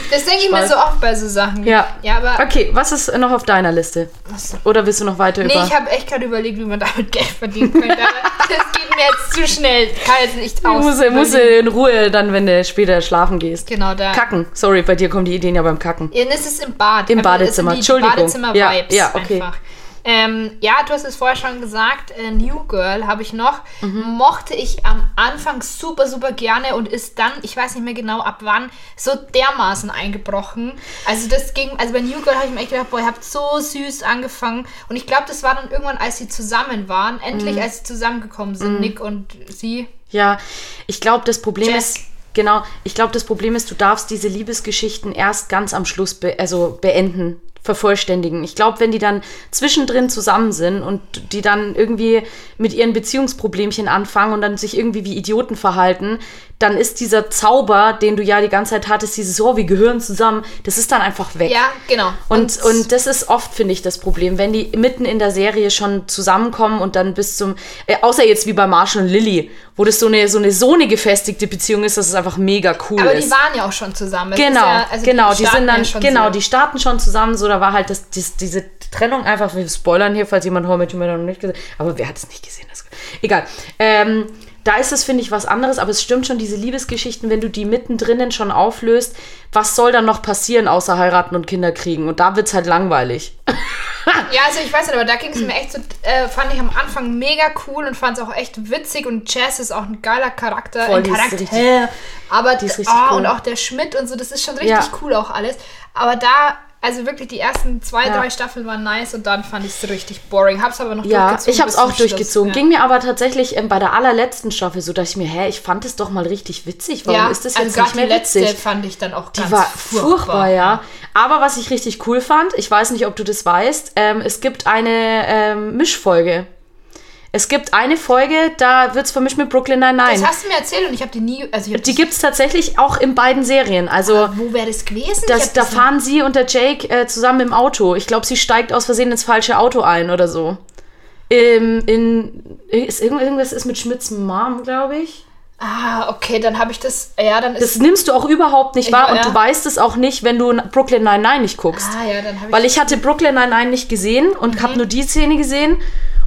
Das denke ich mir so oft bei so Sachen. Ja. Ja, aber. Okay, was ist noch auf deiner Liste? Achso. Oder willst du noch weiter Nee, über... ich habe echt gerade überlegt, wie man damit Geld verdienen könnte. Das geht mir jetzt zu schnell. Ich kann jetzt nicht aus. musst, musst in Ruhe dann, wenn du später schlafen gehst. Genau, da. Kacken. Sorry, bei dir kommen die Ideen ja beim Kacken. Ja, das ist im Bad. Im Badezimmer. das sind die Entschuldigung. Badezimmer-Vibes Ja, ja, okay. einfach. Ähm, ja, du hast es vorher schon gesagt, äh, New Girl habe ich noch. Mhm. Mochte ich am Anfang super, super gerne und ist dann, ich weiß nicht mehr genau ab wann, so dermaßen eingebrochen. Also das ging, also bei New Girl habe ich mir echt gedacht, boah, ihr habt so süß angefangen. Und ich glaube, das war dann irgendwann, als sie zusammen waren, endlich Mhm. als sie zusammengekommen sind, Nick und sie. Ja, ich glaube, das Problem Jess. ist, genau, ich glaube, das Problem ist, du darfst diese Liebesgeschichten erst ganz am Schluss be also beenden, vervollständigen. Ich glaube, wenn die dann zwischendrin zusammen sind und die dann irgendwie mit ihren Beziehungsproblemchen anfangen und dann sich irgendwie wie Idioten verhalten, dann ist dieser Zauber, den du ja die ganze Zeit hattest, dieses, oh, wir gehören zusammen, das ist dann einfach weg. Ja, genau. Und, und das ist oft, finde ich, das Problem, wenn die mitten in der Serie schon zusammenkommen und dann bis zum, äh, außer jetzt wie bei Marshall und Lily, wo das so eine, so eine, so eine gefestigte Beziehung ist, dass es einfach mega cool aber ist. die waren ja auch schon zusammen. Ist Genau, ja, also genau, die, starten sind dann, schon genau, die starten schon zusammen, so, da war halt das, dies, diese Trennung einfach, wir spoilern hier, falls jemand How Met Your Mother noch nicht gesehen aber wer hat es nicht gesehen? Das, egal. Ähm, da ist es, finde ich, was anderes, aber es stimmt schon, diese Liebesgeschichten, wenn du die mittendrin schon auflöst, was soll dann noch passieren, außer heiraten und Kinder kriegen? Und da wird es halt langweilig. Ja, also ich weiß nicht, aber da ging es mir echt so, äh, fand ich am Anfang mega cool und fand es auch echt witzig und Jess ist auch ein geiler Charakter. Voll, ein Charakter. richtig- aber die ist richtig oh, cool. und auch der Schmidt und so, das ist schon richtig Ja. cool auch alles. Aber da, also wirklich die ersten zwei, Ja. drei Staffeln waren nice und dann fand ich es richtig boring. Hab's aber noch Ja, durchgezogen. ich habe es bis zum auch durchgezogen. Schluss, Ging mir aber tatsächlich ähm, bei der allerletzten Staffel so, dass ich mir, hä, ich fand es doch mal richtig witzig. Warum ja. ist das also jetzt grad nicht mehr die letzte witzig? fand ich dann auch Die ganz war furchtbar, ja. Aber was ich richtig cool fand, ich weiß nicht, ob du das weißt, ähm, es gibt eine ähm, Mischfolge. Es gibt eine Folge, da wird es vermischt mit Brooklyn Das Nine-Nine. hast du mir erzählt und ich habe die nie, also Die das- gibt es tatsächlich auch in beiden Serien. Also wo wäre das gewesen? Das, da das fahren sie und der Jake äh, zusammen im Auto. Ich glaube, sie steigt aus Versehen ins falsche Auto ein oder so. Ähm, in, ist irgend- irgendwas ist mit Schmidts Mom, glaube ich. Ah, okay, dann habe ich das, ja, dann Das ist, nimmst du auch überhaupt nicht Ich wahr war- und ja. du weißt es auch nicht, wenn du Brooklyn Nine-Nine nicht guckst. ah ja, dann habe ich Weil ich hatte Brooklyn Nine-Nine nicht gesehen und Mhm. habe nur die Szene gesehen.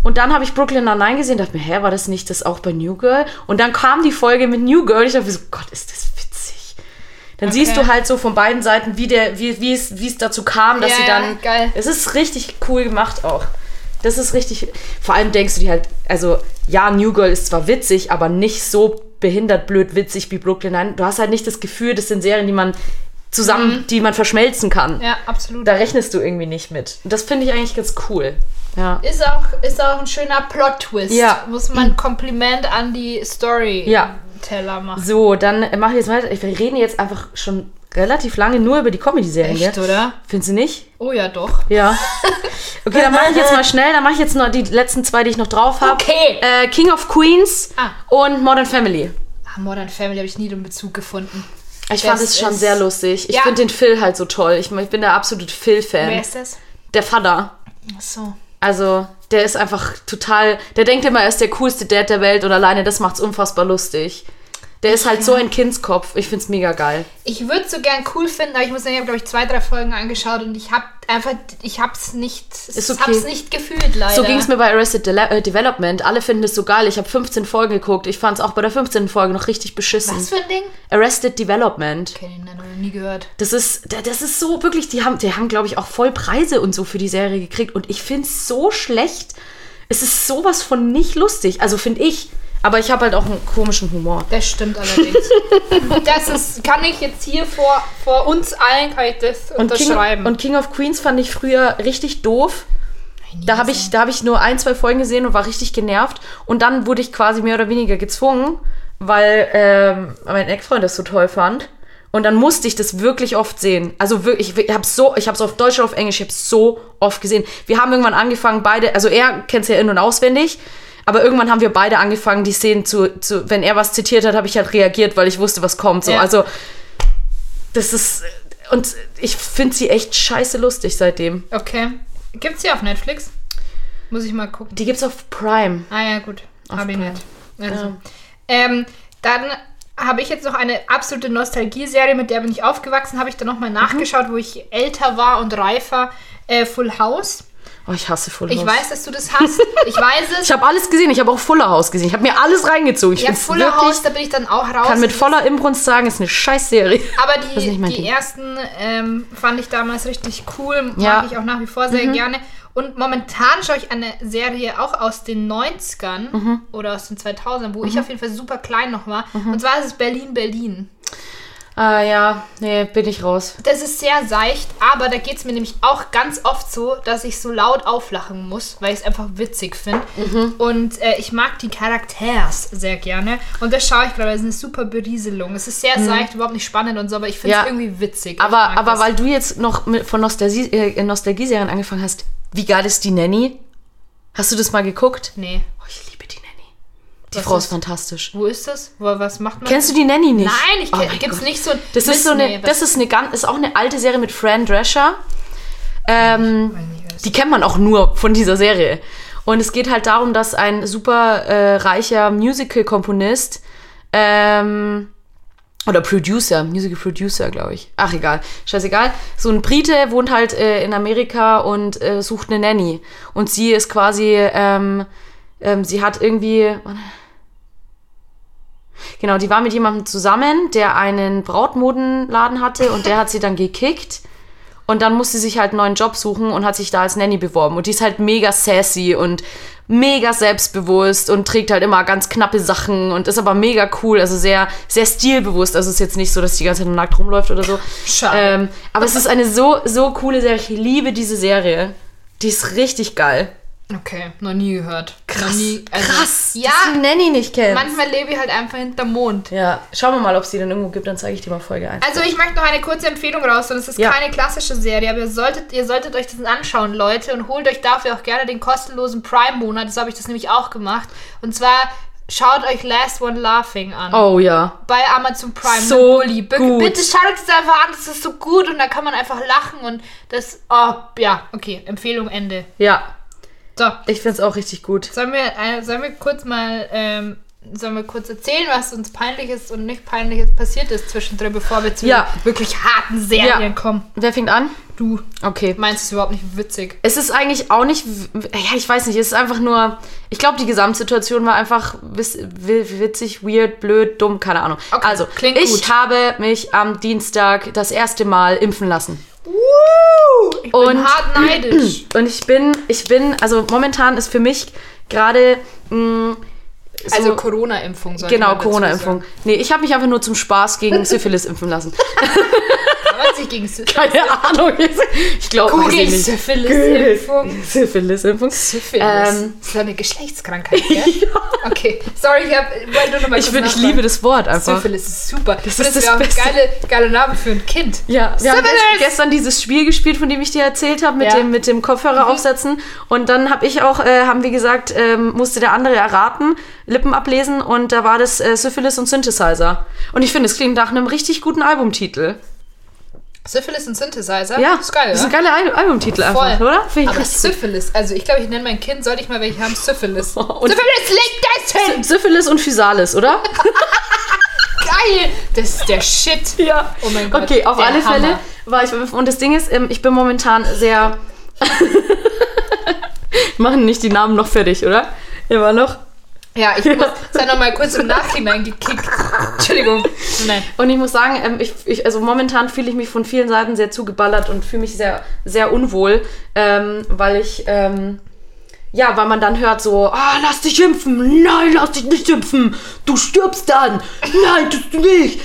Und dann habe ich Brooklyn Nine-Nine gesehen und dachte mir, hä, war das nicht das auch bei New Girl? Und dann kam die Folge mit New Girl. Ich dachte mir so, Gott, ist das witzig. Dann Okay. siehst du halt so von beiden Seiten, wie, der, wie, wie, es, wie es dazu kam, dass Ja, sie ja, dann. geil. Es ist richtig cool gemacht auch. Das ist richtig. Vor allem denkst du dir halt, also ja, New Girl ist zwar witzig, aber nicht so behindert blöd witzig wie Brooklyn Nine. Du hast halt nicht das Gefühl, das sind Serien, die man zusammen, die man verschmelzen kann. Mhm. Ja, absolut. Da rechnest du irgendwie nicht mit. Das finde ich eigentlich ganz cool. Ja. Ist auch, ist auch ein schöner Plot-Twist. Ja. Muss man ein Kompliment an die Ja. Storyteller machen. So, dann mache ich jetzt weiter. Wir reden jetzt einfach schon relativ lange nur über die Comedy-Serien. Echt, oder? Findest du nicht? Oh ja, doch. Ja. (laughs) Okay, dann mache ich jetzt mal schnell. Dann mache ich jetzt noch die letzten zwei, die ich noch drauf habe. Okay. Äh, King of Queens Ah. und Modern Family. Modern Family habe ich nie den Bezug gefunden. Ich fand es schon sehr lustig. Ich Ja. finde den Phil halt so toll. Ich, ich bin der absolute Wer Phil-Fan. ist das? Der Vater. Ach so. Also, der ist einfach total. Der denkt immer, er ist der coolste Dad der Welt und alleine das macht's unfassbar lustig. Der ist halt so ein Kindskopf. Ich find's mega geil. Ich würde es so gern cool finden, aber ich muss sagen, ich habe, glaube ich, zwei, drei Folgen angeschaut und ich habe einfach, ich habe es nicht, Ist ich okay. hab's nicht gefühlt, leider. So ging es mir bei Arrested Dele äh, Development. Alle finden es so geil. Ich habe 15 Folgen geguckt. Ich fand's auch bei der 15. Folge noch richtig beschissen. Was für ein Ding? Arrested Development. Okay, den habe ich noch nie gehört. Das ist, da- das ist so wirklich, die haben, die haben, glaube ich, auch voll Preise und so für die Serie gekriegt. Und ich finde es so schlecht. Es ist sowas von nicht lustig. Also finde ich. Aber ich habe halt auch einen komischen Humor. Das stimmt allerdings. (laughs) das ist, kann ich jetzt hier vor, vor uns allen kann ich das Und King, unterschreiben. und King of Queens fand ich früher richtig doof. Da habe ich, da hab ich nur ein, zwei Folgen gesehen und war richtig genervt. Und dann wurde ich quasi mehr oder weniger gezwungen, weil ähm, mein Ex-Freund das so toll fand. Und dann musste ich das wirklich oft sehen. Also wirklich, ich habe so, ich habe es auf Deutsch und auf Englisch, ich habe es so oft gesehen. Wir haben irgendwann angefangen, beide, also er kennt es ja in- und auswendig, aber irgendwann haben wir beide angefangen, die Szenen zu, zu wenn er was zitiert hat, habe ich halt reagiert, weil ich wusste, was kommt. So. Ja. Also das ist, und ich finde sie echt scheiße lustig seitdem. Okay. Gibt's die auf Netflix? Muss ich mal gucken. Die gibt's auf Prime. Ah ja, gut. Hab ich nicht. Also. Ja. Ähm, dann habe ich jetzt noch eine absolute Nostalgie-Serie, mit der bin ich aufgewachsen, habe ich dann Mhm. nochmal nachgeschaut, wo ich älter war und reifer. Äh, Full House. Oh, ich hasse Full House. Ich weiß, dass du das hast. Ich weiß (laughs) es. Ich habe alles gesehen. Ich habe auch Fuller House gesehen. Ich habe mir alles reingezogen. Ich ja, find's Full wirklich, House, da bin ich dann auch raus. kann mit voller Imbrunst sagen, ist eine Scheißserie. Aber (laughs) die, die Ding. ersten ähm, fand ich damals richtig cool, mag Ja. Mhm. ich auch nach wie vor sehr gerne. Und momentan schaue ich eine Serie auch aus den 90ern Mhm. oder aus den 2000ern, wo ich auf jeden Fall super klein noch war. Und zwar ist es Berlin, Berlin. Ah ja, nee, bin ich raus. Das ist sehr seicht, aber da geht es mir nämlich auch ganz oft so, dass ich so laut auflachen muss, weil ich es einfach witzig finde. Mhm. Und äh, ich mag die Charakters sehr gerne. Und das schaue ich gerade, das ist eine super Berieselung. Es ist sehr seicht, überhaupt nicht spannend und so, aber ich finde es Mhm. Ja. irgendwie witzig. Aber, aber das. weil du jetzt noch mit, von Nostalgie, äh, Nostalgie-Serien angefangen hast, wie geil ist die Nanny? Hast du das mal geguckt? Nee. Oh, ich liebe die Frau ist- ist fantastisch. Wo ist das? Wo, was macht man? Kennst du die Nanny nicht? Nein, ich Oh kenn, mein gibt's Gott. nicht so Das ist so eine, Nee, das ist eine ganz, ist auch eine alte Serie mit Fran Drescher. Ähm, nicht, die kennt man auch nur von dieser Serie. Und es geht halt darum, dass ein super äh, reicher Musical-Komponist ähm, oder Producer, Musical Producer, glaube ich. Ach, egal. Scheißegal. So ein Brite wohnt halt äh, in Amerika und äh, sucht eine Nanny. Und sie ist quasi, ähm, ähm, sie hat irgendwie. Genau, die war mit jemandem zusammen, der einen Brautmodenladen hatte und der hat sie dann gekickt. Und dann musste sie sich halt einen neuen Job suchen und hat sich da als Nanny beworben. Und die ist halt mega sassy und mega selbstbewusst und trägt halt immer ganz knappe Sachen und ist aber mega cool, also sehr, sehr stilbewusst. Also es ist jetzt nicht so, dass die ganze Zeit nackt rumläuft oder so. Schade. Ähm, aber es ist eine so, so coole Serie. Ich liebe diese Serie. Die ist richtig geil. Okay, noch nie gehört. Noch nie, also- Krass. Ja, dass Nanny nicht kennst. manchmal lebe ich halt einfach hinterm Mond. Ja, schauen wir mal, ob es die dann irgendwo gibt, dann zeige ich dir mal Folge 1. Also ich möchte noch eine kurze Empfehlung raus und es ist Ja. keine klassische Serie, aber ihr solltet, ihr solltet euch das anschauen, Leute, und holt euch dafür auch gerne den kostenlosen Prime-Monat. Das habe ich das nämlich auch gemacht. Und zwar schaut euch Last One Laughing an. Oh ja. Bei Amazon Prime. So gut. Bitte schaut euch das einfach an, das ist so gut und da kann man einfach lachen und das, oh, ja, okay, Empfehlung Ende. Ja, So, ich finde es auch richtig gut. Sollen wir, äh, sollen wir kurz mal, ähm, sollen wir kurz erzählen, was uns peinliches und nicht peinliches passiert ist zwischendrin, bevor wir zu Ja. wirklich harten Serien Ja. kommen? Wer fängt an? Du Okay. meinst es überhaupt nicht witzig. Es ist eigentlich auch nicht, ja, ich weiß nicht, es ist einfach nur, ich glaube, die Gesamtsituation war einfach wiss- witzig, weird, blöd, dumm, keine Ahnung. Okay, also, klingt ich gut. habe mich am Dienstag das erste Mal impfen lassen. Ich bin Und- hart neidisch. (clears throat) Und ich bin, ich bin, also momentan ist für mich gerade, mh, so, also Corona-Impfung genau, Corona-Impfung. Nee, ich habe mich einfach nur zum Spaß gegen (laughs) Syphilis impfen lassen. (laughs) sagen. Was ich gegen Syphilis? Keine Ahnung. Ich glaube Google. Syphilis-Impfung. Syphilis-Impfung. Syphilis. Ähm, das ist eine Geschlechtskrankheit, gell? (laughs) Okay, sorry, ich hab, wollte nur noch mal Ich, find, ich liebe das Wort einfach. Syphilis ist super. Das ist ist das das auch ein Beste. geile, geiler Name für ein Kind. Ja, wir haben Syphilis! gest- gestern dieses Spiel gespielt, von dem ich dir erzählt habe, mit, Ja. dem, mit dem Kopfhörer aufsetzen. Und dann habe ich auch, äh, haben wir gesagt, ähm, musste der andere erraten, Lippen ablesen und da war das äh, Syphilis und Synthesizer. Und ich finde, es klingt nach einem richtig guten Albumtitel. Syphilis und Synthesizer? Ja, ist geil, Das ist oder? ein geiler Al Albumtitel einfach, oder? Finde ich Aber. Syphilis, also ich glaube, ich nenne mein Kind, sollte ich mal welche haben, Syphilis. (laughs) Und- Syphilis, leg das hin! Syphilis und Physalis, oder? (laughs) Geil! Das ist der Shit. ja. Oh mein Gott. Okay, auf alle Hammer. Fälle war ich. Und das Ding ist, ähm, ich bin momentan sehr. (laughs) Machen nicht die Namen noch fertig, oder? Immer noch. Ja, ich muss es hat noch mal kurz im Nachhinein gekickt. Entschuldigung. Nein. Und ich muss sagen, ähm, ich, ich, also momentan fühle ich mich von vielen Seiten sehr zugeballert und fühle mich sehr, sehr unwohl, ähm, weil ich, ähm, ja, weil man dann hört so, ah, lass dich impfen, nein, lass dich nicht impfen, du stirbst dann, nein, tust du nicht.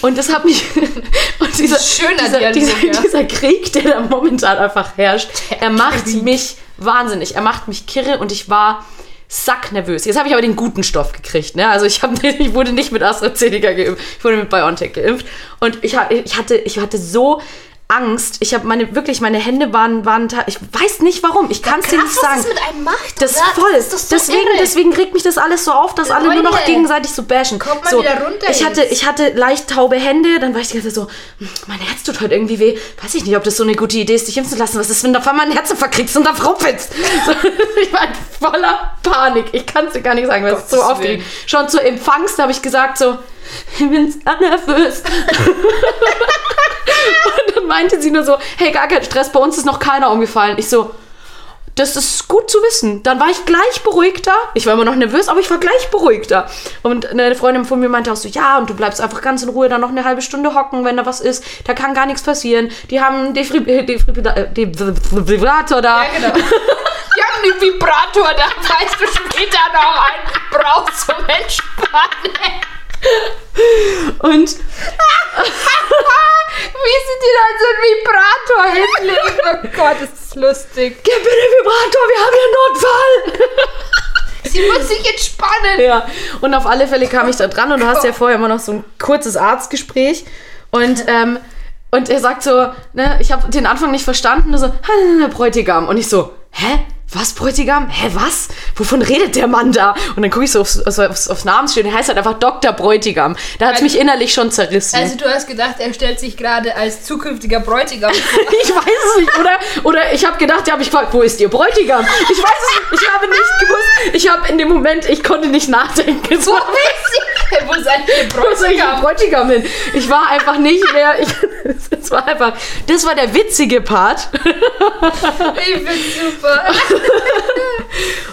Und das hat mich, (laughs) und dieser, Schöner dieser, dieser, ja. dieser Krieg, der da momentan einfach herrscht, er macht mich wahnsinnig, er macht mich kirre und ich war sacknervös. Jetzt habe ich aber den guten Stoff gekriegt. Ne? Also ich, hab, ich wurde nicht mit AstraZeneca geimpft, ich wurde mit BioNTech geimpft. Und ich, ich, hatte, ich hatte so Angst. Ich habe meine, wirklich, meine Hände waren, waren, ich weiß nicht warum, ich kann es dir nicht sagen. was das mit einem macht. Das ist oder? voll. Das so deswegen, irre. deswegen regt mich das alles so auf, dass alle nur noch Leute. gegenseitig so bashen. Kommt mal so, wieder runter ich hatte, jetzt. ich hatte leicht taube Hände, dann war ich die ganze Zeit so, hm, mein Herz tut heute irgendwie weh. Weiß ich nicht, ob das so eine gute Idee ist, dich impfen zu lassen. Was ist, wenn du auf einmal einen Herzinfarkt kriegst und da rumpelst? (laughs) So, ich war voller Panik. Ich kann es dir gar nicht sagen, weil es so aufgeregt. Schon zu Empfangs habe ich gesagt so, ich bin so nervös. (laughs) Und dann meinte sie nur so, hey, gar kein Stress, bei uns ist noch keiner umgefallen. Ich so, das ist gut zu wissen. Dann war ich gleich beruhigter. Ich war immer noch nervös, aber ich war gleich beruhigter. Und eine Freundin von mir meinte auch so, ja, und du bleibst einfach ganz in Ruhe da noch eine halbe Stunde hocken, wenn da was ist. Da kann gar nichts passieren. Die haben einen Defib äh, Defibrilla- Defibrillator da. Ja, genau. (laughs) Wir haben einen Vibrator, da weißt du später noch einen brauchst zum Entspannen. Und Wie sie dir dann so einen Vibrator hinlegen. Oh Gott, ist das lustig. gib mir den Vibrator, wir haben hier einen Notfall. Sie muss sich entspannen. Ja, und auf alle Fälle kam ich da dran und du hast ja vorher immer noch so ein kurzes Arztgespräch und ähm, und er sagt so, ne, ich habe den Anfang nicht verstanden, und so, "Herr Bräutigam und ich so, hä? Was, Bräutigam? Hä, was? Wovon redet der Mann da? Und dann gucke ich so aufs, aufs, aufs, aufs Namensschild, der heißt halt einfach Dr. Bräutigam. Da hat es Also- mich innerlich schon zerrissen. Also du hast gedacht, er stellt sich gerade als zukünftiger Bräutigam vor. (laughs) ich weiß es nicht, oder? Oder ich habe gedacht, ja, habe ich gefragt, wo ist ihr Bräutigam? Ich weiß es nicht, ich habe nicht gewusst. Ich habe in dem Moment, ich konnte nicht nachdenken. Wo ist sie? Wo seid ihr (laughs) Wo soll ich Bräutigam? Bräutigam hin? Ich war einfach nicht mehr. Ich, (laughs) das war einfach. Das war der witzige Part. Ich bin super.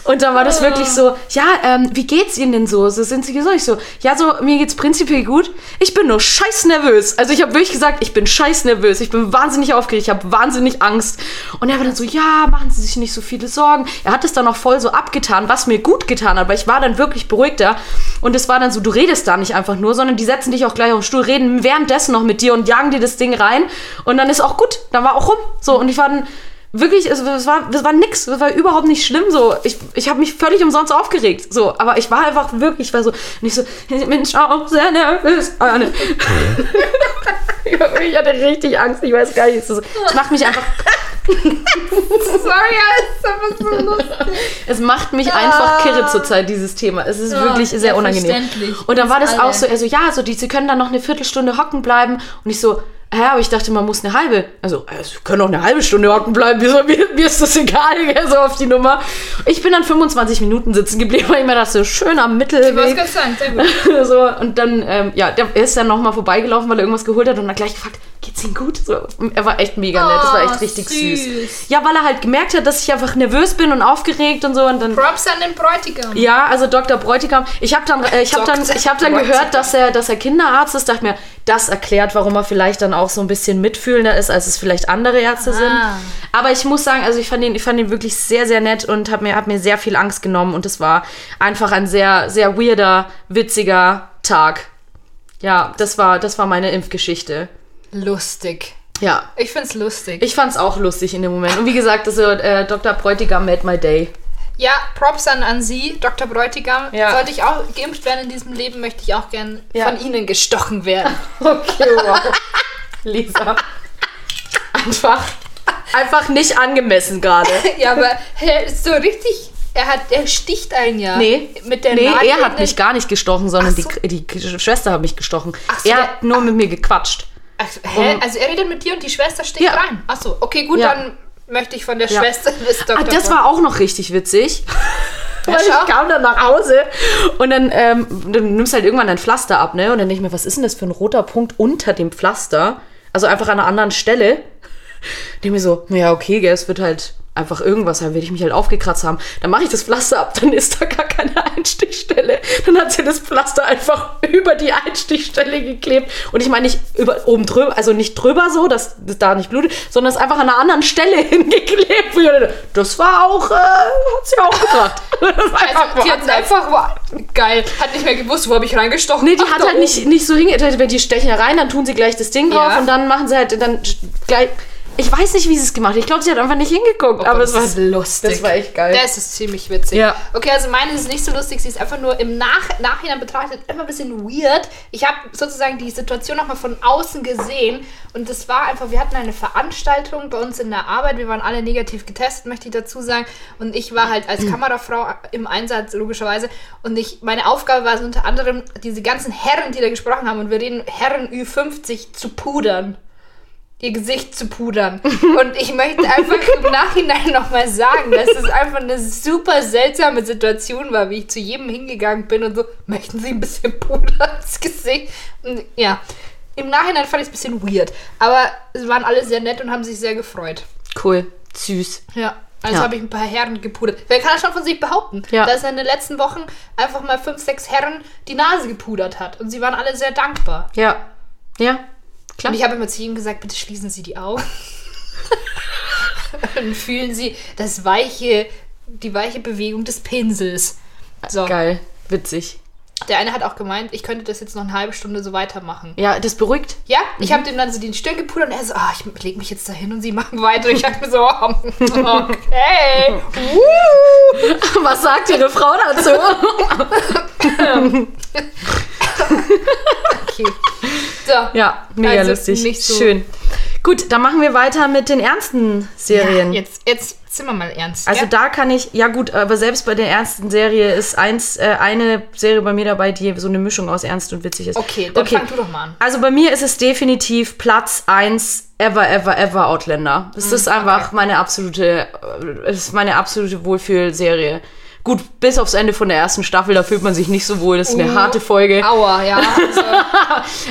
Und dann war das wirklich so, ja, ähm, wie geht's Ihnen denn so? So sind Sie gesund? Ich so, ja, so, mir geht's prinzipiell gut. Ich bin nur scheiß nervös. Also ich habe wirklich gesagt, ich bin scheiß nervös. Ich bin wahnsinnig aufgeregt. Ich habe wahnsinnig Angst. Und er war dann so, ja, machen Sie sich nicht so viele Sorgen. Er hat es dann auch voll so abgetan, was mir gut getan hat, weil ich war dann wirklich beruhigter. Und es war dann so, du redest da nicht einfach nur, sondern die setzen dich auch gleich auf den Stuhl, reden währenddessen noch mit dir und jagen dir das Ding rein. Und dann ist auch gut. Dann war auch rum. So, und ich war dann wirklich, es, es, war, es war nix, es war überhaupt nicht schlimm so. Ich, ich habe mich völlig umsonst aufgeregt. So, aber ich war einfach wirklich, ich war so, nicht so, bin auch sehr nervös. Anne. (laughs) ich hatte richtig Angst, ich weiß gar nicht. Es, macht mich einfach, (laughs) Sorry, ist aber so lustig. es macht mich einfach kirre zurzeit, dieses Thema. Es ist Ja, wirklich sehr unangenehm. Und dann war das Alle. auch so, also ja, so, die, sie können dann noch eine Viertelstunde hocken bleiben. Und ich so, ja, aber ich dachte, man muss eine halbe. Also, äh, sie können auch eine halbe Stunde hocken bleiben. Mir, mir, ist das egal, (laughs) so auf die Nummer. Ich bin dann 25 Minuten sitzen geblieben, weil ich mir dachte, so schön am Ich wollte Mittelweg. gerade sagen, sehr gut. (laughs) so, und dann, ähm, ja, der er ist dann nochmal vorbeigelaufen, weil er irgendwas geholt hat und dann gleich gefragt, geht's Ihnen gut? So, er war echt mega nett, das war echt Oh, richtig süß. süß. Ja, weil er halt gemerkt hat, dass ich einfach nervös bin und aufgeregt und so und dann... Props an den Bräutigam. Ja, also Dr. Bräutigam. Ich habe dann, äh, ich hab dann, ich hab dann gehört, dass er, dass er Kinderarzt ist. Dachte mir, das erklärt, warum er vielleicht dann auch so ein bisschen mitfühlender ist, als es vielleicht andere Ärzte sind. Ah. Aber ich muss sagen, also ich fand ihn, ich fand ihn wirklich sehr, sehr nett und habe mir, hab mir sehr viel Angst genommen. Und es war einfach ein sehr, sehr weirder, witziger Tag. Ja, das war, das war meine Impfgeschichte. Lustig. Ja. Ich find's lustig. Ich fand's auch lustig in dem Moment. Und wie gesagt, das, äh, Dr. Bräutigam made my day. ja, Props an, an Sie, Dr. Bräutigam. Ja. Sollte ich auch geimpft werden in diesem Leben, möchte ich auch gern Ja. von Ihnen gestochen werden. (laughs) Okay, wow. (laughs) Lisa. Einfach, einfach nicht angemessen gerade. (laughs) ja, aber er ist so richtig. Er hat, er sticht einen ja. Nee, Mit der nee Nadel er hat mich gar nicht gestochen, sondern Ach so. die, die Schwester hat mich gestochen. Ach so, er der- hat nur mit mir gequatscht. Ach, hä? Um- also er redet mit dir und die Schwester sticht Ja. rein. Achso, okay, gut, Ja. dann möchte ich von der Ja. Schwester des Dr. Ah, das war auch noch richtig witzig. (laughs) Ja, Weil ich kam dann nach Hause und dann, ähm, dann nimmst du halt irgendwann dein Pflaster ab, ne? Und dann denke ich mir, was ist denn das für ein roter Punkt unter dem Pflaster? Also einfach an einer anderen Stelle. (laughs) Denke mir so, ja, okay, gell, es wird halt einfach irgendwas sein, werde ich mich halt aufgekratzt haben. Dann mache ich das Pflaster ab, dann ist da gar keine Einstichstelle. Dann hat sie das Pflaster einfach (laughs) über die Einstichstelle geklebt. Und ich meine nicht über, oben drüber, also nicht drüber so, dass das da nicht blutet, sondern es ist einfach an einer anderen Stelle (laughs) hingeklebt. Dachte, Das war auch, äh, hat sie auch gebracht. (laughs) War Also, die hat einfach wow, geil. Hat nicht mehr gewusst, wo habe ich reingestochen. Nee, die Ach, hat halt oben. nicht, nicht so hingestellt, wenn die stechen da rein, dann tun sie gleich das Ding drauf Ja. und dann machen sie halt dann gleich. Ich weiß nicht, wie sie es gemacht hat. Ich glaube, sie hat einfach nicht hingeguckt. Oh aber Gott, es war lustig. Das war echt geil. Das ist ziemlich witzig. Ja. Okay, also meine ist nicht so lustig, sie ist einfach nur im Nach Nachhinein betrachtet immer ein bisschen weird. Ich habe sozusagen die Situation nochmal von außen gesehen und das war einfach, wir hatten eine Veranstaltung bei uns in der Arbeit, wir waren alle negativ getestet, möchte ich dazu sagen und ich war halt als Kamerafrau im Einsatz, logischerweise und ich, meine Aufgabe war es unter anderem, diese ganzen Herren, die da gesprochen haben und wir reden Herren Ü50 zu pudern ihr Gesicht zu pudern. Und ich möchte einfach im Nachhinein nochmal sagen, dass es einfach eine super seltsame Situation war, wie ich zu jedem hingegangen bin und so, möchten Sie ein bisschen Puder ins Gesicht? Und ja, im Nachhinein fand ich es ein bisschen weird. Aber es waren alle sehr nett und haben sich sehr gefreut. Cool. Süß. Ja. Also Ja. habe ich ein paar Herren gepudert. Wer kann das schon von sich behaupten? Ja. Dass er in den letzten Wochen einfach mal fünf, sechs Herren die Nase gepudert hat. Und sie waren alle sehr dankbar. Ja. Ja. Klar. Und ich habe immer zu ihnen gesagt, bitte schließen Sie die Augen. (laughs) und fühlen Sie das weiche, die weiche Bewegung des Pinsels. So. Geil. Witzig. Der eine hat auch gemeint, ich könnte das jetzt noch eine halbe Stunde so weitermachen. Ja, das beruhigt. Ja, ich habe dem dann so die Stirn gepudert und er so, ah, ich lege mich jetzt da hin und sie machen weiter. Und ich dachte mir so, oh, (laughs) okay. Woo. Was sagt Ihre Frau dazu? (laughs) okay. So. ja, mega Also lustig. so- Schön. Gut, dann machen wir weiter mit den ernsten Serien. Ja, jetzt, jetzt sind wir mal ernst. Also gell? da kann ich, ja gut, aber selbst bei der ernsten Serie ist eins, äh, eine Serie bei mir dabei, die so eine Mischung aus ernst und witzig ist. Okay, dann fang du doch mal an. Also bei mir ist es definitiv Platz 1 ever, ever, ever Outlander. Das ist einfach meine absolute, äh, ist meine absolute Wohlfühlserie. Gut, bis aufs Ende von der ersten Staffel, da fühlt man sich nicht so wohl. Das ist eine Uh, harte Folge. Aua, ja. (laughs) Also,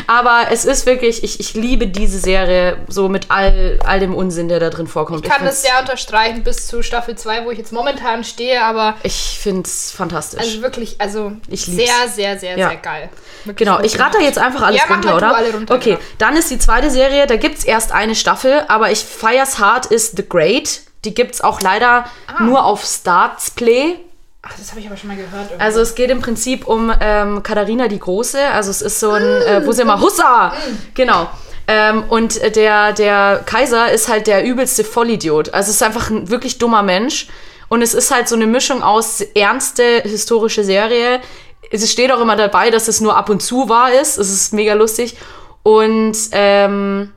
Aber es ist wirklich, ich, ich liebe diese Serie so mit all, all dem Unsinn, der da drin vorkommt. ich kann find's- das sehr unterstreichen bis zu Staffel 2, wo ich jetzt momentan stehe, aber Ich finde es fantastisch. also wirklich, also Ich lieb's. sehr, sehr, sehr, Ja. sehr geil. Wirklich Genau, ich rate jetzt einfach alles Ja, runter, du oder? alle runter, okay, genau. dann ist die zweite Serie, da gibt es erst eine Staffel, aber ich feier's hart, ist The Great. Die gibt es auch leider Ah. nur auf Starts Play. Ach, das habe ich aber schon mal gehört. irgendwie. Also es geht im Prinzip um ähm, Katharina die Große. Also es ist so ein, äh, wo sie immer Hussa! Genau. Ähm, und der, der Kaiser ist halt der übelste Vollidiot. Also es ist einfach ein wirklich dummer Mensch. Und es ist halt so eine Mischung aus ernste historische Serie. Es steht auch immer dabei, dass es nur ab und zu wahr ist. Es ist mega lustig. Und ähm,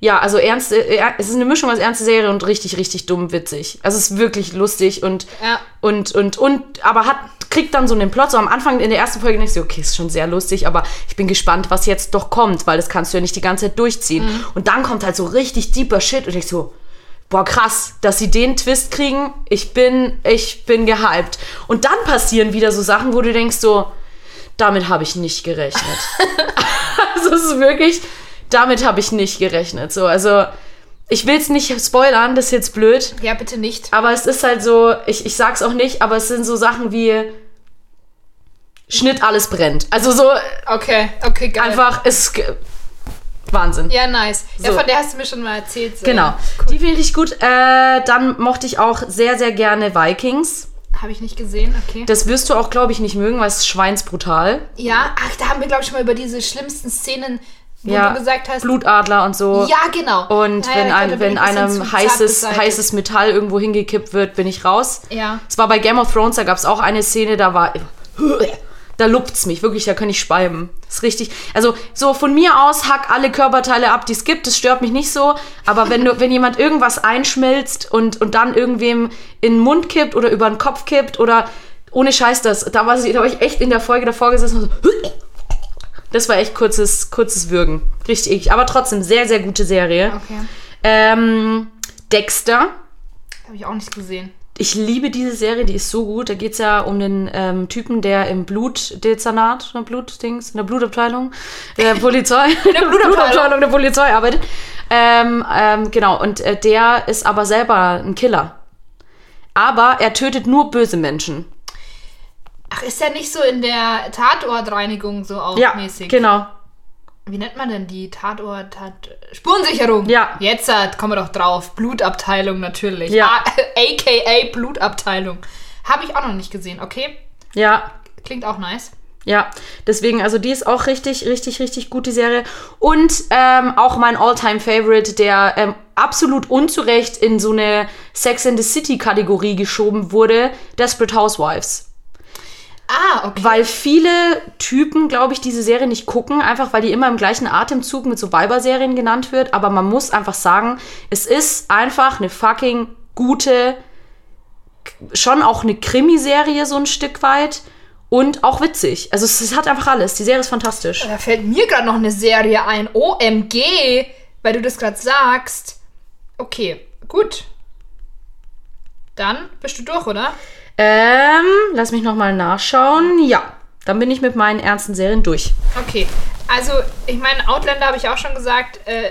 ja, also ernste, äh, es ist eine Mischung aus ernste Serie und richtig, richtig dumm witzig. Also es ist wirklich lustig und Ja. und und und aber hat kriegt dann so einen Plot so am Anfang in der ersten Folge denkst du, okay, ist schon sehr lustig, aber ich bin gespannt, was jetzt doch kommt, weil das kannst du ja nicht die ganze Zeit durchziehen. Mhm. Und dann kommt halt so richtig deeper Shit und ich so Boah, krass, dass sie den Twist kriegen. Ich bin, ich bin gehypt. Und dann passieren wieder so Sachen, wo du denkst so, damit habe ich nicht gerechnet. (laughs) (laughs) also es ist wirklich, damit habe ich nicht gerechnet. So, also ich will es nicht spoilern, das ist jetzt blöd. ja, bitte nicht. Aber es ist halt so, ich, ich sag's auch nicht, aber es sind so Sachen wie Schnitt, alles brennt. Also so Okay, okay, geil. einfach, es Wahnsinn. Ja, nice. Ja, So. von der hast du mir schon mal erzählt. So. Genau. Die finde ich gut. Äh, dann mochte ich auch sehr, sehr gerne Vikings. Habe ich nicht gesehen, okay. Das wirst du auch, glaube ich, nicht mögen, weil es ist schweinsbrutal. Ja, ach, da haben wir, glaube ich, schon mal über diese schlimmsten Szenen Wo ja, du gesagt hast, Blutadler und so. ja, genau. Und Ja, wenn, ein, wenn ein einem heißes, heißes Metall irgendwo hingekippt wird, bin ich raus. Ja. Es war bei Game of Thrones, da gab es auch eine Szene, da war. Da lupft's mich, wirklich, da kann ich speiben. ist richtig. Also, so von mir aus, hack alle Körperteile ab, die es gibt, das stört mich nicht so. Aber wenn du, wenn jemand irgendwas einschmilzt und, und dann irgendwem in den Mund kippt oder über den Kopf kippt oder ohne Scheiß das, da war, da war ich echt in der Folge davor gesessen und so. Das war echt kurzes, kurzes Würgen. Richtig eklig. Aber trotzdem sehr, sehr gute Serie. Okay. Ähm, Dexter. Habe ich auch nicht gesehen. Ich liebe diese Serie, die ist so gut. Da geht es ja um den ähm, Typen, der im Blutdezernat, ne, Blutdings, in der Blutabteilung der (laughs) Polizei, in der (laughs) Blutabteilung. der Polizei arbeitet. Ähm, ähm, genau, und äh, der ist aber selber ein Killer. Aber er tötet nur böse Menschen. Ach, ist ja nicht so in der Tatortreinigung so auch Ja, mäßig. genau. Wie nennt man denn die Tatort, Tat Spurensicherung? Ja. Jetzt äh, kommen wir doch drauf. Blutabteilung natürlich. Ja. Ah, (laughs) AKA Blutabteilung. Habe ich auch noch nicht gesehen, okay? Ja, Klingt auch nice. Ja, deswegen, also die ist auch richtig, richtig, richtig gut, die Serie. Und ähm, auch mein All-Time-Favorite, der ähm, absolut unzurecht in so eine Sex in the City-Kategorie geschoben wurde, Desperate Housewives. Ah, okay. Weil viele Typen, glaube ich, diese Serie nicht gucken, einfach weil die immer im gleichen Atemzug mit so Weiber-Serien genannt wird. Aber man muss einfach sagen, es ist einfach eine fucking gute, schon auch eine Krimiserie so ein Stück weit und auch witzig. Also es, es hat einfach alles. Die Serie ist fantastisch. Da fällt mir gerade noch eine Serie ein. OMG, weil du das gerade sagst. Okay, gut. Dann bist du durch, oder? Ähm, lass mich nochmal nachschauen. Ja, dann bin ich mit meinen ernsten Serien durch. Okay, also ich meine, Outlander habe ich auch schon gesagt, äh,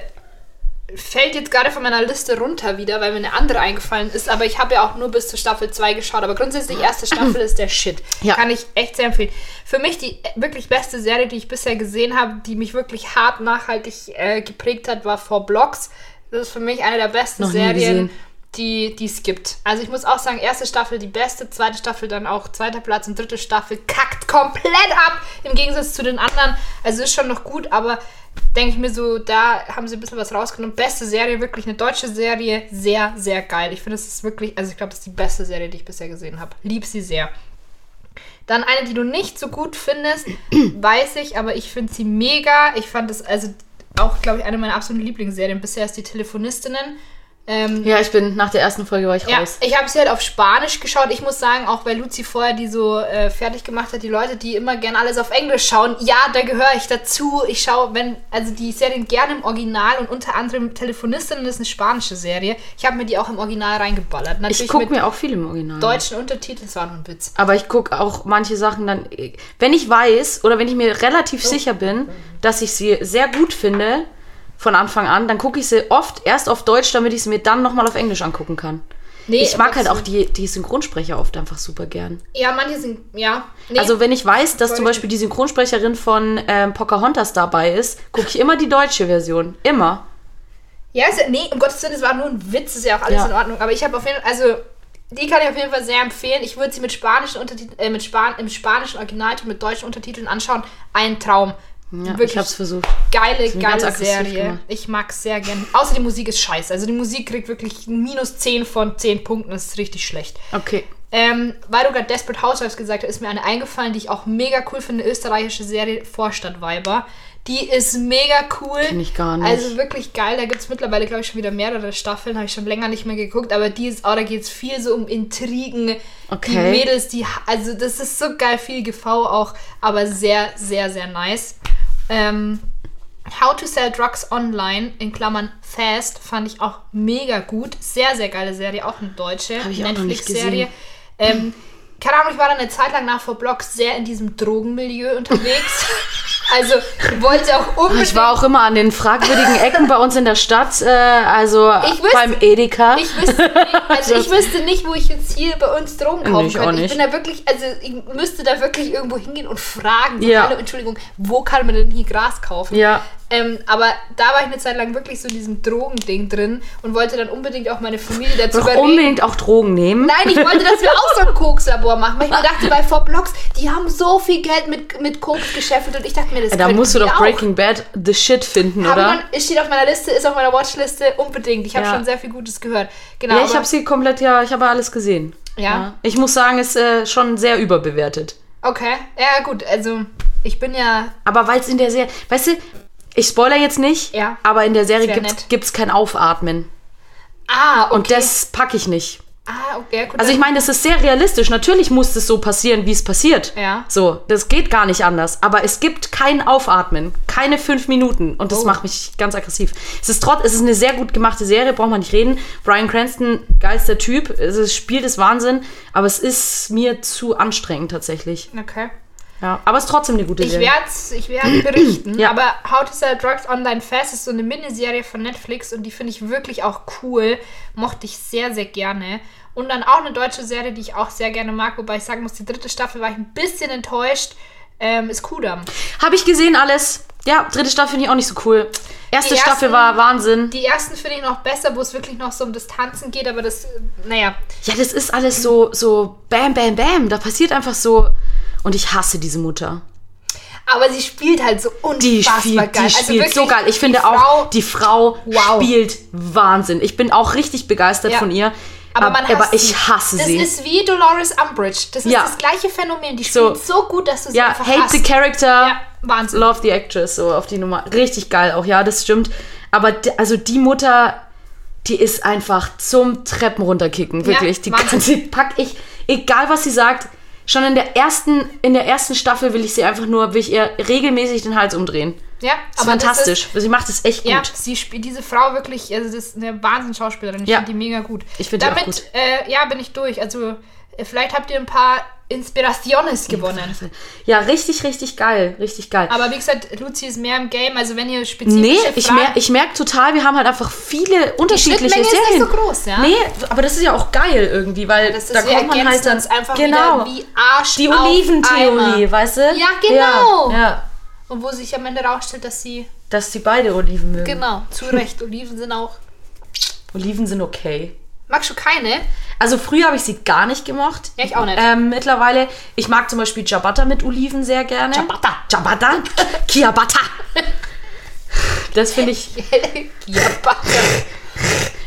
fällt jetzt gerade von meiner Liste runter wieder, weil mir eine andere eingefallen ist, aber ich habe ja auch nur bis zur Staffel 2 geschaut, aber grundsätzlich erste (clears throat) Staffel ist der Shit. Ja. Kann ich echt sehr empfehlen. Für mich die wirklich beste Serie, die ich bisher gesehen habe, die mich wirklich hart nachhaltig äh, geprägt hat, war Four Blocks. Das ist für mich eine der besten Serien, gesehen. Die es gibt. Also ich muss auch sagen, erste Staffel die beste, zweite Staffel dann auch zweiter Platz und dritte Staffel kackt komplett ab im Gegensatz zu den anderen. Also ist schon noch gut, aber denke ich mir so, da haben sie ein bisschen was rausgenommen. Beste Serie, wirklich eine deutsche Serie, sehr, sehr geil. Ich finde, es ist wirklich, also ich glaube, das ist die beste Serie, die ich bisher gesehen habe. Lieb sie sehr. Dann eine, die du nicht so gut findest, (clears throat) weiß ich, aber ich finde sie mega. Ich fand es also auch, glaube ich, eine meiner absoluten Lieblingsserien. Bisher ist die Telefonistinnen. Ähm, Ja, ich bin, nach der ersten Folge war ich ja, raus. ich habe sie halt auf Spanisch geschaut. Ich muss sagen, auch weil Luzi vorher die so äh, fertig gemacht hat, die Leute, die immer gerne alles auf Englisch schauen, ja, da gehöre ich dazu. Ich schaue, wenn, also die Serien gerne im Original und unter anderem Telefonistinnen ist eine spanische Serie. Ich habe mir die auch im Original reingeballert. Natürlich Ich gucke mir auch viel im Original. deutschen Untertiteln, das war nur ein Witz. Aber ich gucke auch manche Sachen dann, wenn ich weiß oder wenn ich mir relativ sicher bin, dass ich sie sehr gut finde von Anfang an, dann gucke ich sie oft erst auf Deutsch, damit ich sie mir dann nochmal auf Englisch angucken kann. Nee, ich mag halt auch die, die Synchronsprecher oft einfach super gern. Ja, manche sind, ja. Nee, Also wenn ich weiß, dass zum. Beispiel die Synchronsprecherin von ähm, Pocahontas dabei ist, gucke ich immer die deutsche Version. Immer. Ja, ist, ja- nee, um Gottes Willen, es war nur ein Witz, ist ja auch alles Ja. in Ordnung. Aber ich habe auf jeden Fall, also die kann ich auf jeden Fall sehr empfehlen. Ich würde sie mit spanischen Untertiteln, äh, mit Span im spanischen Originalton mit deutschen Untertiteln anschauen. Ein Traum. Ja, ich hab's versucht. Geile, geile Serie. gemacht. Ich mag sehr gern. Außer die Musik ist scheiße. Also die Musik kriegt wirklich minus 10 von 10 Punkten. Das ist richtig schlecht. Okay. Ähm, weil du gerade Desperate Housewives gesagt hast, ist mir eine eingefallen, die ich auch mega cool finde, eine österreichische Serie, Vorstadtweiber. Die ist mega cool. Kenn ich gar nicht. Also wirklich geil. Da gibt es mittlerweile, glaube ich, schon wieder mehrere Staffeln. Habe ich schon länger nicht mehr geguckt. Aber die ist auch, da geht es viel so um Intrigen. Okay. Die Mädels, die, also das ist so geil, viel GV auch. Aber sehr, sehr, sehr nice. Ähm, How to Sell Drugs Online, in Klammern Fast, fand ich auch mega gut. Sehr, sehr geile Serie, auch eine deutsche Netflix-Serie. Ähm, keine Ahnung, ich war dann eine Zeit lang nach vor Blogs sehr in diesem Drogenmilieu (laughs) unterwegs. Also wollte auch unbedingt. Ich war auch immer an den fragwürdigen Ecken bei uns in der Stadt, äh, also Ich wüsste- beim Edeka. Ich wüsste, nicht, also ich (laughs) wüsste nicht, wo ich jetzt hier bei uns Drogen kaufen ich könnte. Ich bin da wirklich, also ich müsste da wirklich irgendwo hingehen und fragen. So, Ja. Hallo, Entschuldigung, wo kann man denn hier Gras kaufen? Ja. Ähm, aber da war ich eine Zeit lang wirklich so in diesem Drogending drin und wollte dann unbedingt auch meine Familie dazu überreden. unbedingt auch Drogen nehmen. Nein, ich wollte, dass wir auch so ein (laughs) Kokslabor machen, weil ich mir dachte, bei Four Blocks, die haben so viel Geld mit, mit Koks gescheffelt und ich dachte mir, das Da könnten musst du doch auch. Breaking Bad the shit finden, Habe oder? es steht auf meiner Liste, ist auf meiner Watchliste unbedingt. Ich habe Ja. schon sehr viel Gutes gehört. Genau. Ja, ich habe sie komplett, ja, ich habe alles gesehen. Ja? Ich muss sagen, ist äh, schon sehr überbewertet. Okay. Ja, gut. Also, ich bin ja. Aber weil es in der Serie, weißt du, ich spoiler jetzt nicht, Ja. aber in der Serie nett. gibt's kein Aufatmen. Ah, okay. Und das packe ich nicht. Ah, okay. Gut, Also ich meine, das ist sehr realistisch. Natürlich muss es so passieren, wie es passiert. Ja. So, das geht gar nicht anders. Aber es gibt kein Aufatmen, keine fünf Minuten. Und das Oh. macht mich ganz aggressiv. Es ist trotz, es ist eine sehr gut gemachte Serie, braucht man nicht reden. Brian Cranston, geilster Typ. Es ist, spielt es Wahnsinn, aber es ist mir zu anstrengend tatsächlich. Okay. Ja, aber es ist trotzdem eine gute Ich Serie. werde ich werd (clears throat) berichten, Ja. aber How to Sell Drugs Online Fast ist so eine Miniserie von Netflix und die finde ich wirklich auch cool. Mochte ich sehr, sehr gerne. Und dann auch eine deutsche Serie, die ich auch sehr gerne mag, wobei ich sagen muss, die dritte Staffel war ich ein bisschen enttäuscht, ähm, ist Kudam. Habe ich gesehen alles. Ja, dritte Staffel finde ich auch nicht so cool. Erste Die Staffel ersten- war Wahnsinn. Die ersten finde ich noch besser, wo es wirklich noch so um Distanzen geht, aber das, äh, naja. Ja, das ist alles so, so bam, bam, bam. Da passiert einfach so. Und ich hasse diese Mutter. Aber sie spielt halt so Die unfassbar spielt, geil. die Also spielt so geil. Ich die finde Frau- auch, die Frau Wow. spielt Wahnsinn. Ich bin auch richtig begeistert Ja. von ihr. Aber, aber hasst ich sie. hasse das sie. ist wie Dolores Umbridge. Das ist Ja. das gleiche Phänomen. Die So. spielt so, gut, dass du sie ja, einfach hate hasst. the character, Ja, Wahnsinn. love the actress, so auf die Nummer. Richtig geil auch, ja, das stimmt. Aber also die Mutter, die ist einfach zum Treppen runterkicken, wirklich. die Wahnsinn. ganze pack ich, egal was sie sagt, schon in der ersten, in der ersten Staffel will ich sie einfach nur, will ich ihr regelmäßig den Hals umdrehen. Ja, Das ist fantastisch. sie macht es echt Das ist, ja, gut. sie spielt diese Frau wirklich, also das ist eine Wahnsinnsschauspielerin. Ich Ja. finde die mega gut. Ich finde die auch Damit, gut. Äh, ja, bin ich durch. Also äh, vielleicht habt ihr ein paar Inspiraciones gewonnen. Ja, richtig, richtig geil. Richtig geil. Aber wie gesagt, Luzi ist mehr im Game. Also wenn ihr spezifische Nee, ich, mer ich merke total, wir haben halt einfach viele unterschiedliche Schnittmenge ist nicht Serien. so groß, ja? Nee, aber das ist ja auch geil irgendwie, weil das ist, da kommt man halt dann einfach genau wie Arsch die Oliventheorie, weißt du? Ja, genau. Ja, ja, Und wo sich am Ende rausstellt, dass sie... dass die beide Oliven mögen. Genau, zu Recht. Oliven sind auch... Oliven sind okay. Magst du keine? Also früher habe ich sie gar nicht gemocht. Ja, ich auch nicht. Ähm, mittlerweile, ich mag zum Beispiel Ciabatta mit Oliven sehr gerne. Ciabatta. Ciabatta. (laughs) Ciabatta. Das finde ich, (laughs)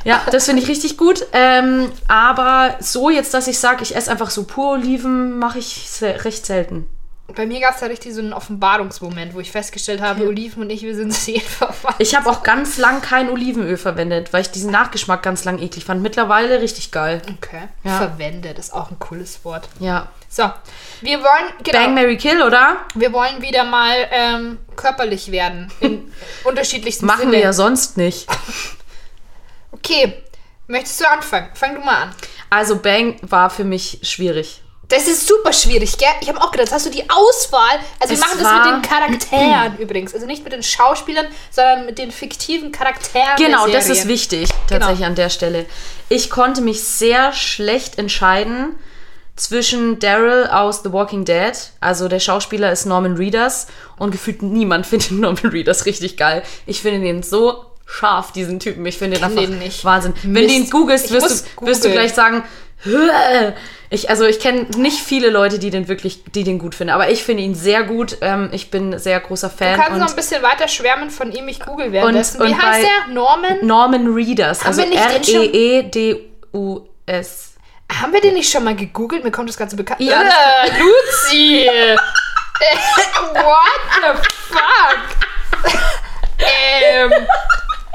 ja, das finde ich richtig gut. Ähm, aber so jetzt, dass ich sage, ich esse einfach so pur Oliven, mache ich recht selten. Bei mir gab es da richtig so einen Offenbarungsmoment, wo ich festgestellt habe, Oliven und ich, wir sind sehr (laughs) verwandt. Ich habe auch ganz lang kein Olivenöl verwendet, weil ich diesen Nachgeschmack ganz lang eklig fand. Mittlerweile richtig geil. Okay. Ja. Verwendet ist auch ein cooles Wort. Ja. So, wir wollen, genau, Bang, Mary Kill, oder? wir wollen wieder mal ähm, körperlich werden. In (laughs) unterschiedlichsten Machen Sinne. wir ja sonst nicht. Okay, möchtest du anfangen? Fang du mal an. Also Bang war für mich schwierig. Das ist super schwierig, gell? Ich habe auch gedacht, hast du die Auswahl? Also wir Es machen das mit den Charakteren übrigens. Also nicht mit den Schauspielern, sondern mit den fiktiven Charakteren. Genau, das ist wichtig, tatsächlich an der Stelle. Ich konnte mich sehr schlecht entscheiden zwischen Daryl aus The Walking Dead, also der Schauspieler ist Norman Reedus und gefühlt niemand (laughs) findet Norman Reedus richtig geil. Ich finde den so scharf, diesen Typen. Ich finde den einfach den nicht. Wahnsinn. Wenn Mist. du ihn googelst, wirst du, wirst du gleich sagen, ich, also ich kenne nicht viele Leute, die den wirklich, die den gut finden, aber ich finde ihn sehr gut. Ähm, ich bin sehr großer Fan. Du kannst noch ein bisschen weiter schwärmen von ihm. Ich google währenddessen. Und- Wie und heißt bei- der? Norman? Norman also nicht den schon- R-E-E-D-U-S. Haben wir den nicht schon mal gegoogelt? Mir kommt das Ganze bekannt. Ja, Äh, Luzi! (laughs) What the fuck? (laughs) ähm,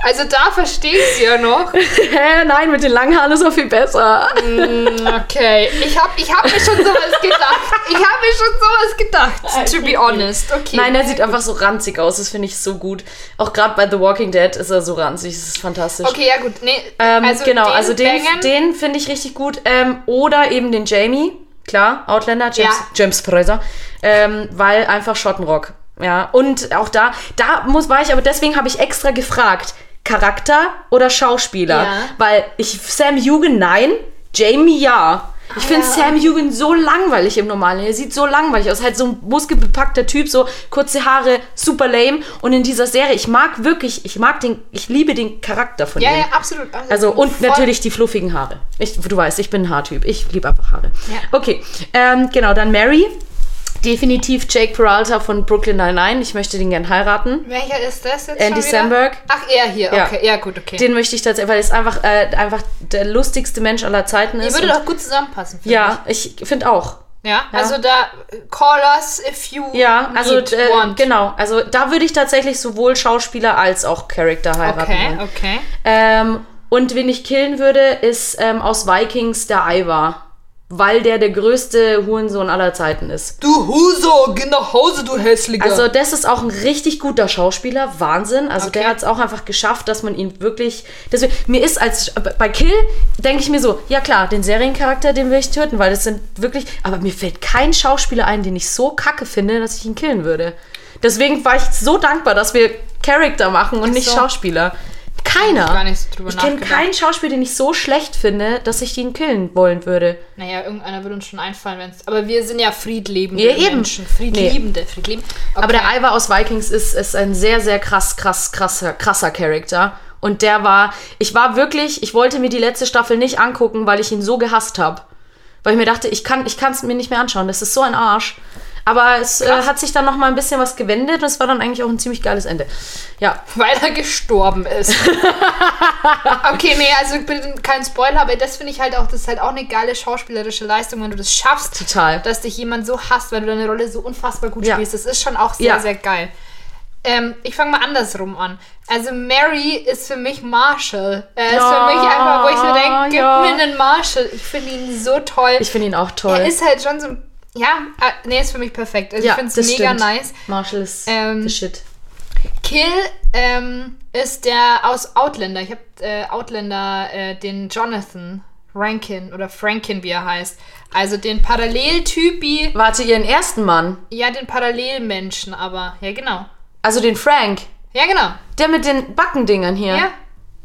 also da verstehe ich sie ja noch. (laughs) Hä, nein, mit den langen Haaren ist auch viel besser. Okay, ich habe ich hab mir schon sowas gedacht. Ich habe mir schon sowas gedacht, to be honest. Okay. Nein, er sieht einfach so ranzig aus, das finde ich so gut. Auch gerade bei The Walking Dead ist er so ranzig, das ist fantastisch. Okay, ja gut. Nee, Ähm, genau, also den, bangen. den finde ich richtig gut. Ähm, oder eben den Jamie, klar, Outlander, James, Ja. James Fraser, ähm, weil einfach Schottenrock. Ja, und auch da, da muss, war ich, aber deswegen habe ich extra gefragt, Charakter oder Schauspieler? Ja. Weil ich, Sam Hugan, nein, Jamie, ja. Ich finde ja. Sam Hugan so langweilig im Normalen. Er sieht so langweilig aus. Halt so ein muskelbepackter Typ, so kurze Haare, super lame. Und in dieser Serie, ich mag wirklich, ich mag den, ich liebe den Charakter von Ja, ihm. ja, absolut. Also und Voll- natürlich die fluffigen Haare. Ich, du weißt, ich bin ein Haartyp. Ich liebe einfach Haare. Ja. Okay, ähm, genau, dann Mary. Definitiv Jake Peralta von Brooklyn Nine-Nine. Ich möchte den gern heiraten. Welcher ist das jetzt Andy? Samberg. Ach, er hier. Ja. Okay, ja, gut, okay. Den möchte ich tatsächlich, weil er ist einfach, äh, einfach der lustigste Mensch aller Zeiten Ihr ist. würde und- doch gut zusammenpassen. ja, ich finde auch. ich. Ja, also da, call us if you Ja, also need, äh, want. genau. Also da würde ich tatsächlich sowohl Schauspieler als auch Charakter heiraten. Okay, okay. Ähm, und wen ich killen würde, ist ähm, aus Vikings der Ivar. Weil der der größte Hurensohn aller Zeiten ist. Du Huso, geh nach Hause, du Hässlicher. Also das ist auch ein richtig guter Schauspieler, Wahnsinn. Also Okay. der hat es auch einfach geschafft, dass man ihn wirklich. Deswegen, mir ist als bei Kill denke ich mir so, ja klar, den Seriencharakter, den will ich töten, weil das sind wirklich. Aber mir fällt kein Schauspieler ein, den ich so kacke finde, dass ich ihn killen würde. Deswegen war ich so dankbar, dass wir Charakter machen und nicht so. Schauspieler. Keiner. gar nicht so drüber ich kenne keinen Schauspieler, den ich so schlecht finde, dass ich ihn killen wollen würde. naja, irgendeiner würde uns schon einfallen, wenn's. Aber wir sind ja friedliebende Ja, eben. Menschen. Friedliebende, friedliebende. Okay. Aber der Ivar aus Vikings ist, ist ein sehr, sehr krass, krass, krasser, krasser Charakter. Und der war, ich war wirklich, ich wollte mir die letzte Staffel nicht angucken, weil ich ihn so gehasst habe. Weil ich mir dachte, ich kann ich es mir nicht mehr anschauen. Das ist so ein Arsch. Aber es äh, hat sich dann noch mal ein bisschen was gewendet und es war dann eigentlich auch ein ziemlich geiles Ende. Ja, Weil er gestorben ist. (laughs) okay, nee, also ich bin kein Spoiler, aber das finde ich halt auch, das ist halt auch eine geile schauspielerische Leistung, wenn du das schaffst, Total. dass dich jemand so hasst, weil du deine Rolle so unfassbar gut Ja. spielst. Das ist schon auch sehr, Ja. sehr geil. Ähm, ich fange mal andersrum an. Also Mary ist für mich Marshall. Er ist Ja, für mich einfach, wo ich mir denke, gib ja. mir einen Marshall. Ich finde ihn so toll. ich finde ihn auch toll. er ist halt schon so, ja, äh, nee, ist für mich perfekt. Also ja, ich finde es mega stimmt. nice. Marshall ist Ähm, the shit. Kill ähm, ist der aus Outlander. Ich habe äh, Outlander, äh, den Jonathan Rankin oder Frankin, wie er heißt. Also den Paralleltypi, Warte, ihren ersten Mann. ja, den Parallelmenschen, aber ja, genau. Also den Frank. Ja, genau. Der mit den Backendingern hier. Ja.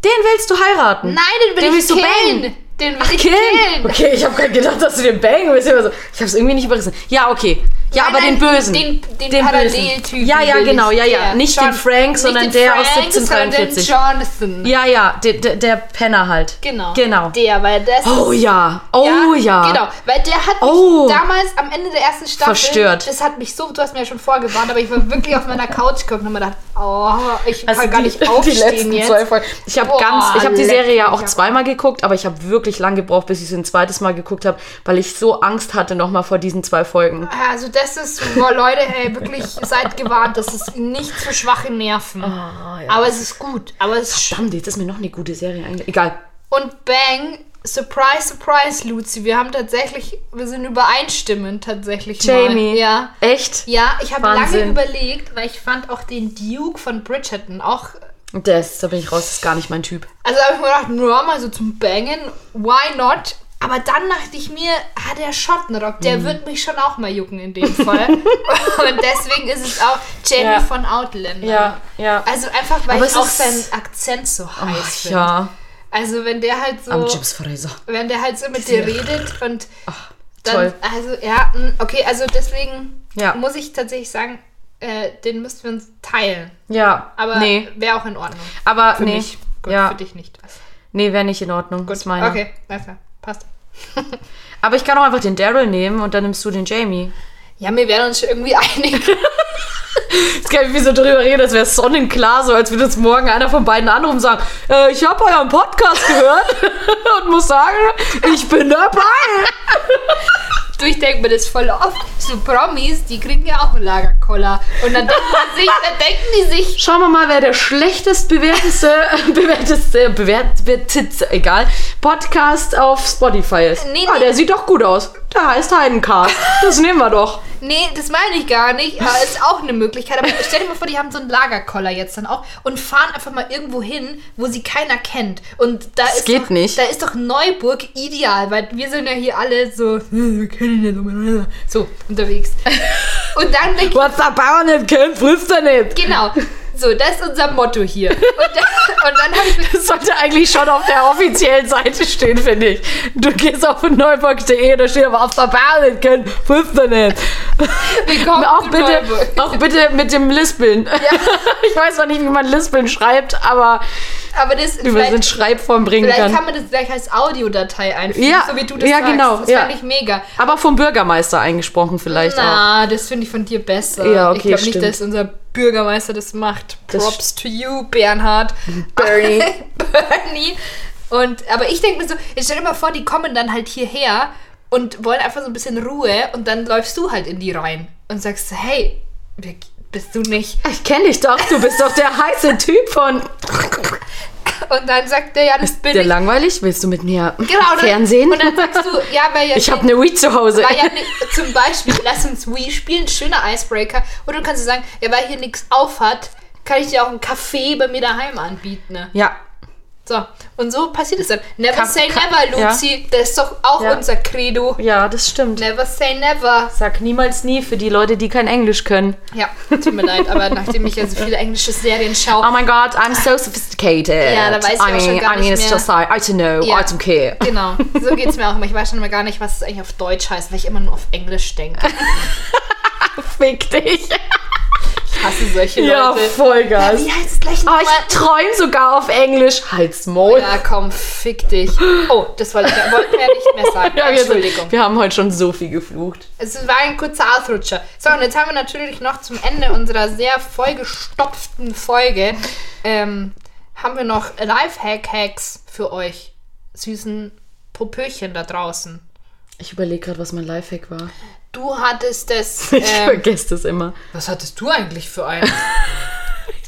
Den willst du heiraten? Nein, den will Den ich willst du killen. Den will ich Killen? killen. Okay, ich habe gerade gedacht, dass du den bangen willst. Ich habe es irgendwie nicht überrissen. Ja, okay. Ja, Nein, aber nein, den Bösen. Den, den, Den Paralleltypen. Ja, ja, genau. Ja, ja. Nicht John- den Frank, sondern nicht der den aus Frank, 1743. Sondern den Jonathan. Ja, ja, der, der, der Penner halt. Genau. Genau. Der, weil das Oh ja. Oh ja. Genau, weil der hat mich Oh. damals am Ende der ersten Staffel Verstört. Das hat mich so, du hast mir ja schon vorgewarnt, aber ich war wirklich auf meiner Couch geguckt und mir gedacht, oh, ich Also kann gar die, nicht (laughs) aufstehen die letzten jetzt. zwei Folgen. Ich habe Boah, ganz, ich habe die Serie ja auch zweimal geguckt, aber ich habe wirklich lang gebraucht, bis ich es ein zweites Mal geguckt habe, weil ich so Angst hatte nochmal vor diesen zwei Folgen. Also das ist, boah, Leute, ey, wirklich seid gewarnt, das ist nicht für schwache Nerven. Ah, Aber es ist gut, aber es ist Verdammt, jetzt ist mir noch eine gute Serie eigentlich. Egal. Und bang, surprise, surprise, Luzi, wir haben tatsächlich, wir sind übereinstimmend tatsächlich Jamie. mal. Ja. Echt? Ja, ich habe lange überlegt, weil ich fand auch den Duke von Bridgerton auch Das, da bin ich raus, das ist gar nicht mein Typ. Also habe ich mir gedacht, nur mal so zum Bangen, why not? Aber dann dachte ich mir, ah, der Schottenrock, der Mhm. wird mich schon auch mal jucken in dem Fall. (laughs) Und deswegen ist es auch Jamie Ja. von Outlander. Ja, ja. Also einfach, weil Aber ich auch seinen Akzent so heiß Ach, finde. ja. Also wenn der halt so, Am Chips Fraser. wenn der halt so mit dir redet und dann, toll. also ja, mm, okay, also deswegen Ja. muss ich tatsächlich sagen, äh, den müssten wir uns teilen. Ja, Aber nee. wäre auch in Ordnung. Aber Für nee. mich. Gut, ja. für dich nicht. Nee, wäre nicht in Ordnung. Gut, Ist meiner. okay, alles klar, passt. (laughs) Aber ich kann auch einfach den Daryl nehmen und dann nimmst du den Jamie. Ja, wir werden uns schon irgendwie (laughs) einig. Jetzt kann ich wie so drüber reden, als wäre es sonnenklar, so als würde uns morgen einer von beiden anrufen und sagen, äh, ich habe euren Podcast gehört (laughs) und muss sagen, ich bin dabei. Du, ich denke mir das voll oft. So Promis, die kriegen ja auch einen Lagerkoller. Und dann denkt man sich, dann denken die sich, Schauen wir mal, wer der schlechtest bewerteste, (laughs) bewerteste, bewertete, egal, Podcast auf Spotify ist. Nee, ah, nee. der sieht doch gut aus. Der heißt Heidencast. Das nehmen wir doch. Nee, das meine ich gar nicht. Aber ist auch eine Möglichkeit. Aber stell dir mal vor, die haben so einen Lagerkoller jetzt dann auch und fahren einfach mal irgendwo hin, wo sie keiner kennt. Und da ist geht doch, nicht. Da ist doch Neuburg ideal, weil wir sind ja hier alle so, "Hm, (laughs) wir kennen miteinander." so unterwegs. Und dann denke ich, Was der Bauer nicht kennt, frisst er nicht. Genau. So, das ist unser Motto hier. Und dann, dann habe ich Das sollte eigentlich schon auf der offiziellen Seite stehen, finde ich. Du gehst auf neuburg.de, da steht aber auf der Berlin, wusste nicht. Willkommen Auch bitte, Neuburg. auch bitte mit dem Lispeln. (laughs) Ich weiß zwar nicht, wie man Lispeln schreibt, aber Aber das in vielleicht, Schreibform bringen vielleicht kann. kann man das gleich als Audiodatei einfügen, Ja, so wie du das ja, sagst. genau, Das ja. fand ich mega. Aber vom Bürgermeister eingesprochen vielleicht auch. Na, das finde ich von dir besser. Ja, okay, ich glaube nicht, dass unser Bürgermeister das macht. Das Props to you, Bernhard. (laughs) Bernie. (laughs) Bernie. Und, aber ich denke mir so, jetzt stell dir mal vor, die kommen dann halt hierher und wollen einfach so ein bisschen Ruhe und dann läufst du halt in die rein und sagst, hey, wer- bist du nicht? Ich kenne dich doch, du bist doch der heiße Typ von. Und dann sagt er, ja, das bin Der ich. langweilig? Willst du mit mir Genau, Fernsehen? Und dann sagst du, ja, weil ja ich habe eine Wii zu Hause. Weil ja ni- zum Beispiel, lass uns Wii spielen, schöner Icebreaker. Oder du kannst sagen, ja, weil hier nichts auf hat, kann ich dir auch einen Kaffee bei mir daheim anbieten. Ne? Ja, So, und so passiert es dann. Never Ka- say never, Luzi. Das ist doch auch Ja. unser Credo. ja, das stimmt. Never say never. Sag niemals nie für die Leute, die kein Englisch können. Ja, tut mir leid, aber nachdem ich ja so viele englische Serien schaue, Oh my god, I'm so sophisticated. Ja, da weiß ich I mean, schon gar I mean, nicht it's mehr. just like, I don't know, Ja. I don't care. genau, so geht es mir auch immer. Ich weiß schon immer gar nicht, was es eigentlich auf Deutsch heißt, weil ich immer nur auf Englisch denke. (laughs) Fick dich. Ich hasse solche Ja, Leute. Vollgas. Wie heißt es gleich Oh, nochmal? ich träume sogar auf Englisch. Halt's Maul. Ja, komm, fick dich. Oh, das wollte ich, wollten wir ja nicht mehr sagen. (laughs) Ja, wir, Entschuldigung. sind, wir haben heute schon so viel geflucht. Es war ein kurzer Ausrutscher. So, und jetzt haben wir natürlich noch zum Ende unserer sehr vollgestopften Folge, ähm, haben wir noch Lifehack-Hacks für euch süßen Popöchen da draußen. Ich überlege gerade, was mein Lifehack war. Du hattest das. (laughs) Ich Ähm, vergesse das immer. was hattest du eigentlich für einen? (laughs)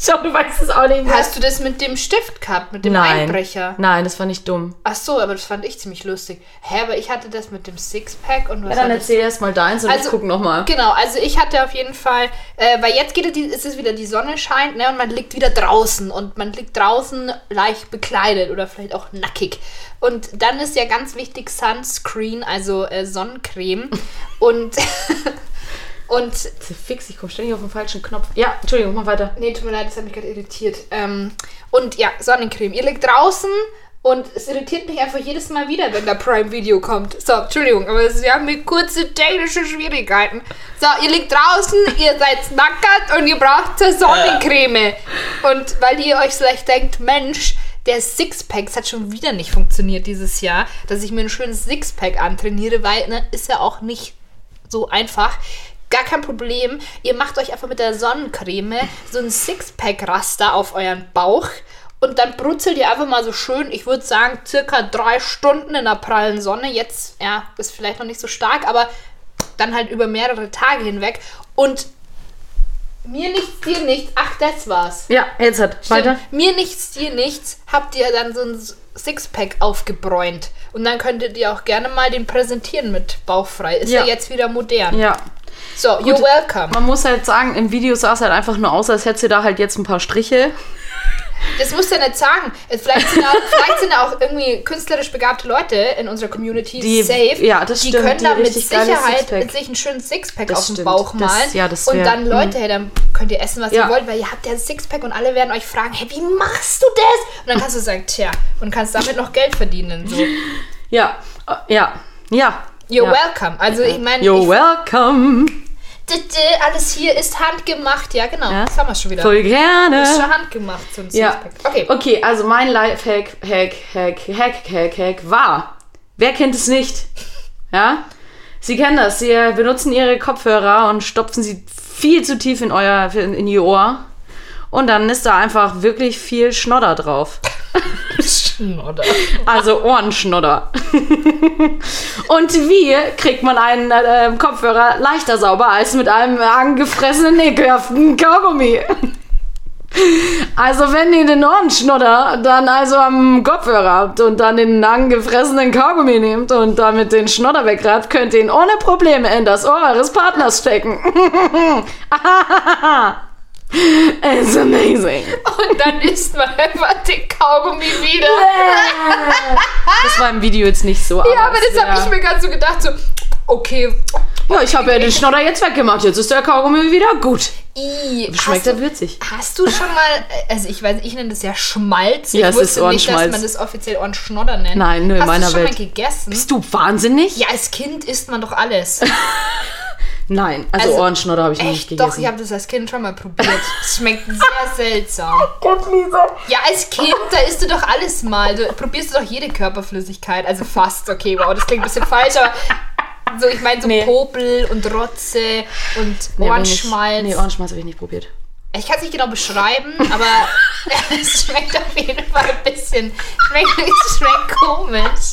(laughs) Schau, du weißt es auch nicht mehr. Hast du das mit dem Stift gehabt, mit dem Nein. Einbrecher? Nein, das war nicht dumm. Ach so, aber das fand ich ziemlich lustig. Hä, aber ich hatte das mit dem Sixpack und was Ja, dann war das? erzähl erst mal deins und Also- ich guck nochmal. Genau, also ich hatte auf jeden Fall, äh, weil jetzt geht es, die- ist es wieder die Sonne scheint, ne, und man liegt wieder draußen und man liegt draußen leicht bekleidet oder vielleicht auch nackig. Und dann ist ja ganz wichtig Sunscreen, also äh, Sonnencreme und (laughs) (laughs) und Fix, ich komme ständig auf den falschen Knopf. Ja, Entschuldigung, mach weiter. nee, tut mir leid, das hat mich gerade irritiert. Ähm, und ja, Sonnencreme. Ihr liegt draußen und es irritiert mich einfach jedes Mal wieder, wenn da Prime Video kommt. So, Entschuldigung, aber wir haben hier kurze technische Schwierigkeiten. So, ihr liegt draußen, (laughs) ihr seid nackert und ihr braucht zur Sonnencreme. Und weil ihr euch vielleicht denkt, Mensch, der Sixpack es hat schon wieder nicht funktioniert dieses Jahr, dass ich mir ein schönes Sixpack antrainiere, weil, ne, ist ja auch nicht so einfach. Gar kein Problem. Ihr macht euch einfach mit der Sonnencreme so ein Sixpack-Raster auf euren Bauch und dann brutzelt ihr einfach mal so schön, ich würde sagen, circa drei Stunden in der prallen Sonne. Jetzt, ja, ist vielleicht noch nicht so stark, aber dann halt über mehrere Tage hinweg. Und mir nichts, dir nichts. Ach, das war's. Ja, jetzt hat. Weiter. Mir nichts, dir nichts, habt ihr dann so ein Sixpack aufgebräunt. Und dann könntet ihr auch gerne mal den präsentieren mit bauchfrei. Ist ja, Ja. jetzt wieder modern. Ja. So, you're welcome. Man muss halt sagen, im Video sah es halt einfach nur aus, als hätte sie da halt jetzt ein paar Striche. Das musst du ja nicht sagen. Vielleicht sind, auch, vielleicht sind da auch irgendwie künstlerisch begabte Leute in unserer Community Die- safe. ja, das die stimmt, können da mit Sicherheit Sixpack. sich einen schönen Sixpack Das auf den stimmt. Bauch Das- malen. ja, das und wär- dann, hm. Leute, hey, dann könnt ihr essen, was Ja. ihr wollt, weil ihr habt ja ein Sixpack und alle werden euch fragen, hey, wie machst du das? Und dann kannst du sagen, tja, und kannst damit noch Geld verdienen. So. Ja. Äh, Ja. Ja. You're ja. welcome. Also ich meine, You're ich- welcome. Alles hier ist handgemacht. Ja, genau. Ja. Das haben wir schon wieder. Voll Ist gerne. schon handgemacht, so ein Ja. Okay. Okay, also mein Lifehack, Hack, Hack, Hack, Hack, Hack war. Wer kennt es nicht? Ja? Sie kennen das. Sie benutzen ihre Kopfhörer und stopfen sie viel zu tief in euer in ihr Ohr. Und dann ist da einfach wirklich viel Schnodder drauf. Oder? Also Ohrenschnodder. Und wie kriegt man einen äh, Kopfhörer leichter sauber als mit einem angefressenen, ekelhaften Kaugummi? Also wenn ihr den Ohrenschnodder dann also am Kopfhörer habt und dann den angefressenen Kaugummi nehmt und damit den Schnodder wegreibt, könnt ihr ihn ohne Probleme in das Ohr eures Partners stecken. (laughs) (laughs) It's amazing. Und dann isst man einfach den Kaugummi wieder. Das war im Video jetzt nicht so. Ja, aber das habe ich mir gerade so gedacht, so, okay, Ja, ich habe ja den Schnodder jetzt weggemacht. Jetzt ist der Kaugummi wieder gut. I, Schmeckt hast er du, würzig. Hast du schon mal, also ich weiß, ich nenne das ja Schmalz. Ja, ich es ist wusste nicht, dass man das offiziell Ohrenschnodder nennt. Nein, nur in hast meiner du schon Welt. mal gegessen? Bist du wahnsinnig? Ja, als Kind isst man doch alles. (laughs) Nein, also, Also, Ohrenschnodder habe ich noch nicht Echt? gegessen. Doch, ich habe das als Kind schon mal probiert. Es schmeckt sehr (laughs) seltsam. Ja, als Kind, da isst du doch alles mal. Du probierst du doch jede Körperflüssigkeit. Also fast, okay, wow, das klingt ein bisschen falsch, aber so, ich meine so Nee. Popel und Rotze und Nee, Ohrenschmalz. Nicht, nee, Ohrenschmalz habe ich nicht probiert. Ich kann es nicht genau beschreiben, aber (laughs) es schmeckt auf jeden Fall ein bisschen. Schmeckt, schmeckt komisch.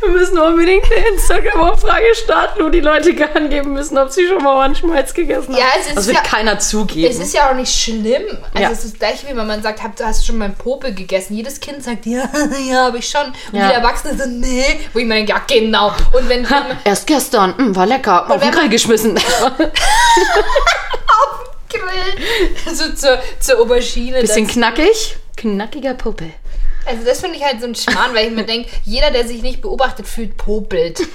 Wir müssen unbedingt eine Instagram-Umfrage starten, wo die Leute angeben müssen, ob sie schon mal Ohrenschmalz gegessen haben. Ja, es ist das wird ja- keiner zugeben. Es ist ja auch nicht schlimm. Also Ja. es ist gleich wie wenn man sagt, "Hab- hast du schon mal einen Popel gegessen? Jedes Kind sagt, ja, (laughs) ja, habe ich schon. Und Ja. die Erwachsenen so, nee. Wo ich mir denke, ja, genau. Und wenn Ha, erst gestern, mm, war lecker, (laughs) auf den Grill geschmissen. Grill, so zur, zur Aubergine. Bisschen das, knackig, knackiger Popel. Also das finde ich halt so ein Schmarrn, weil ich mir denke, jeder, der sich nicht beobachtet fühlt, popelt. (laughs)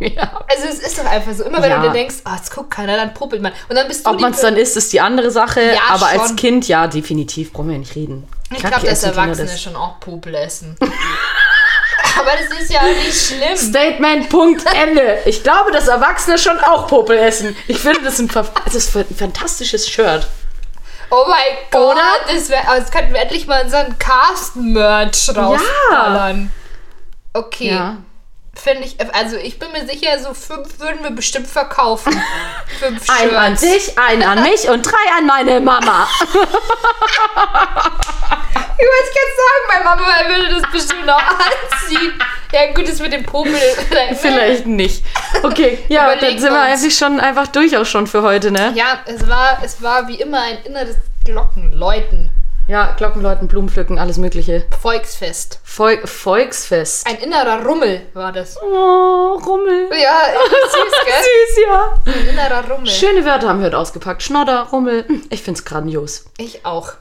Ja. Also es ist doch einfach so. Immer wenn Ja. du dir denkst, ah, jetzt guckt keiner, dann popelt man. Und dann bist du Ob man es dann isst, ist die andere Sache, Ja, aber als schon. Kind, ja, definitiv, brauchen wir nicht reden. Ich glaube, dass Erwachsene das. schon auch Popel essen. (laughs) Aber das ist ja nicht schlimm. Statement, Punkt, Ende. Ich glaube, dass Erwachsene schon auch Popel essen. Ich finde, das ist ein, das ist ein fantastisches Shirt. Oh mein Gott, Oder? das, wär, das könnten wir endlich mal unseren Cast-Merch rausballern. Okay, Ja. Finde ich, also ich bin mir sicher, so fünf würden wir bestimmt verkaufen. (laughs) fünf Ein an Shirts. dich, ein an mich und drei an meine Mama. (laughs) Ich wollte jetzt sagen, meine Mama würde das bestimmt noch anziehen. Ja gut, das mit dem Popel. Vielleicht nicht. Okay, ja, Überlegen dann sind wir eigentlich schon einfach durch auch schon für heute, ne? Ja, es war, es war wie immer ein inneres Glockenläuten. Ja, Glockenläuten, Blumenpflücken, alles mögliche. Volksfest. Vol Volksfest. Ein innerer Rummel war das. Oh, Rummel. Ja, (laughs) süß, gell? (laughs) Süß, ja. Ein innerer Rummel. Schöne Wörter haben wir heute ausgepackt. Schnodder, Rummel. Hm, Ich find's grandios. Ich auch.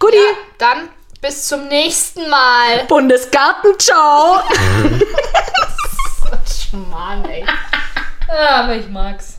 Guti. Ja, dann bis zum nächsten Mal. Bundesgarten, ciao. (laughs) Mann, ey. Ja, aber ich mag's.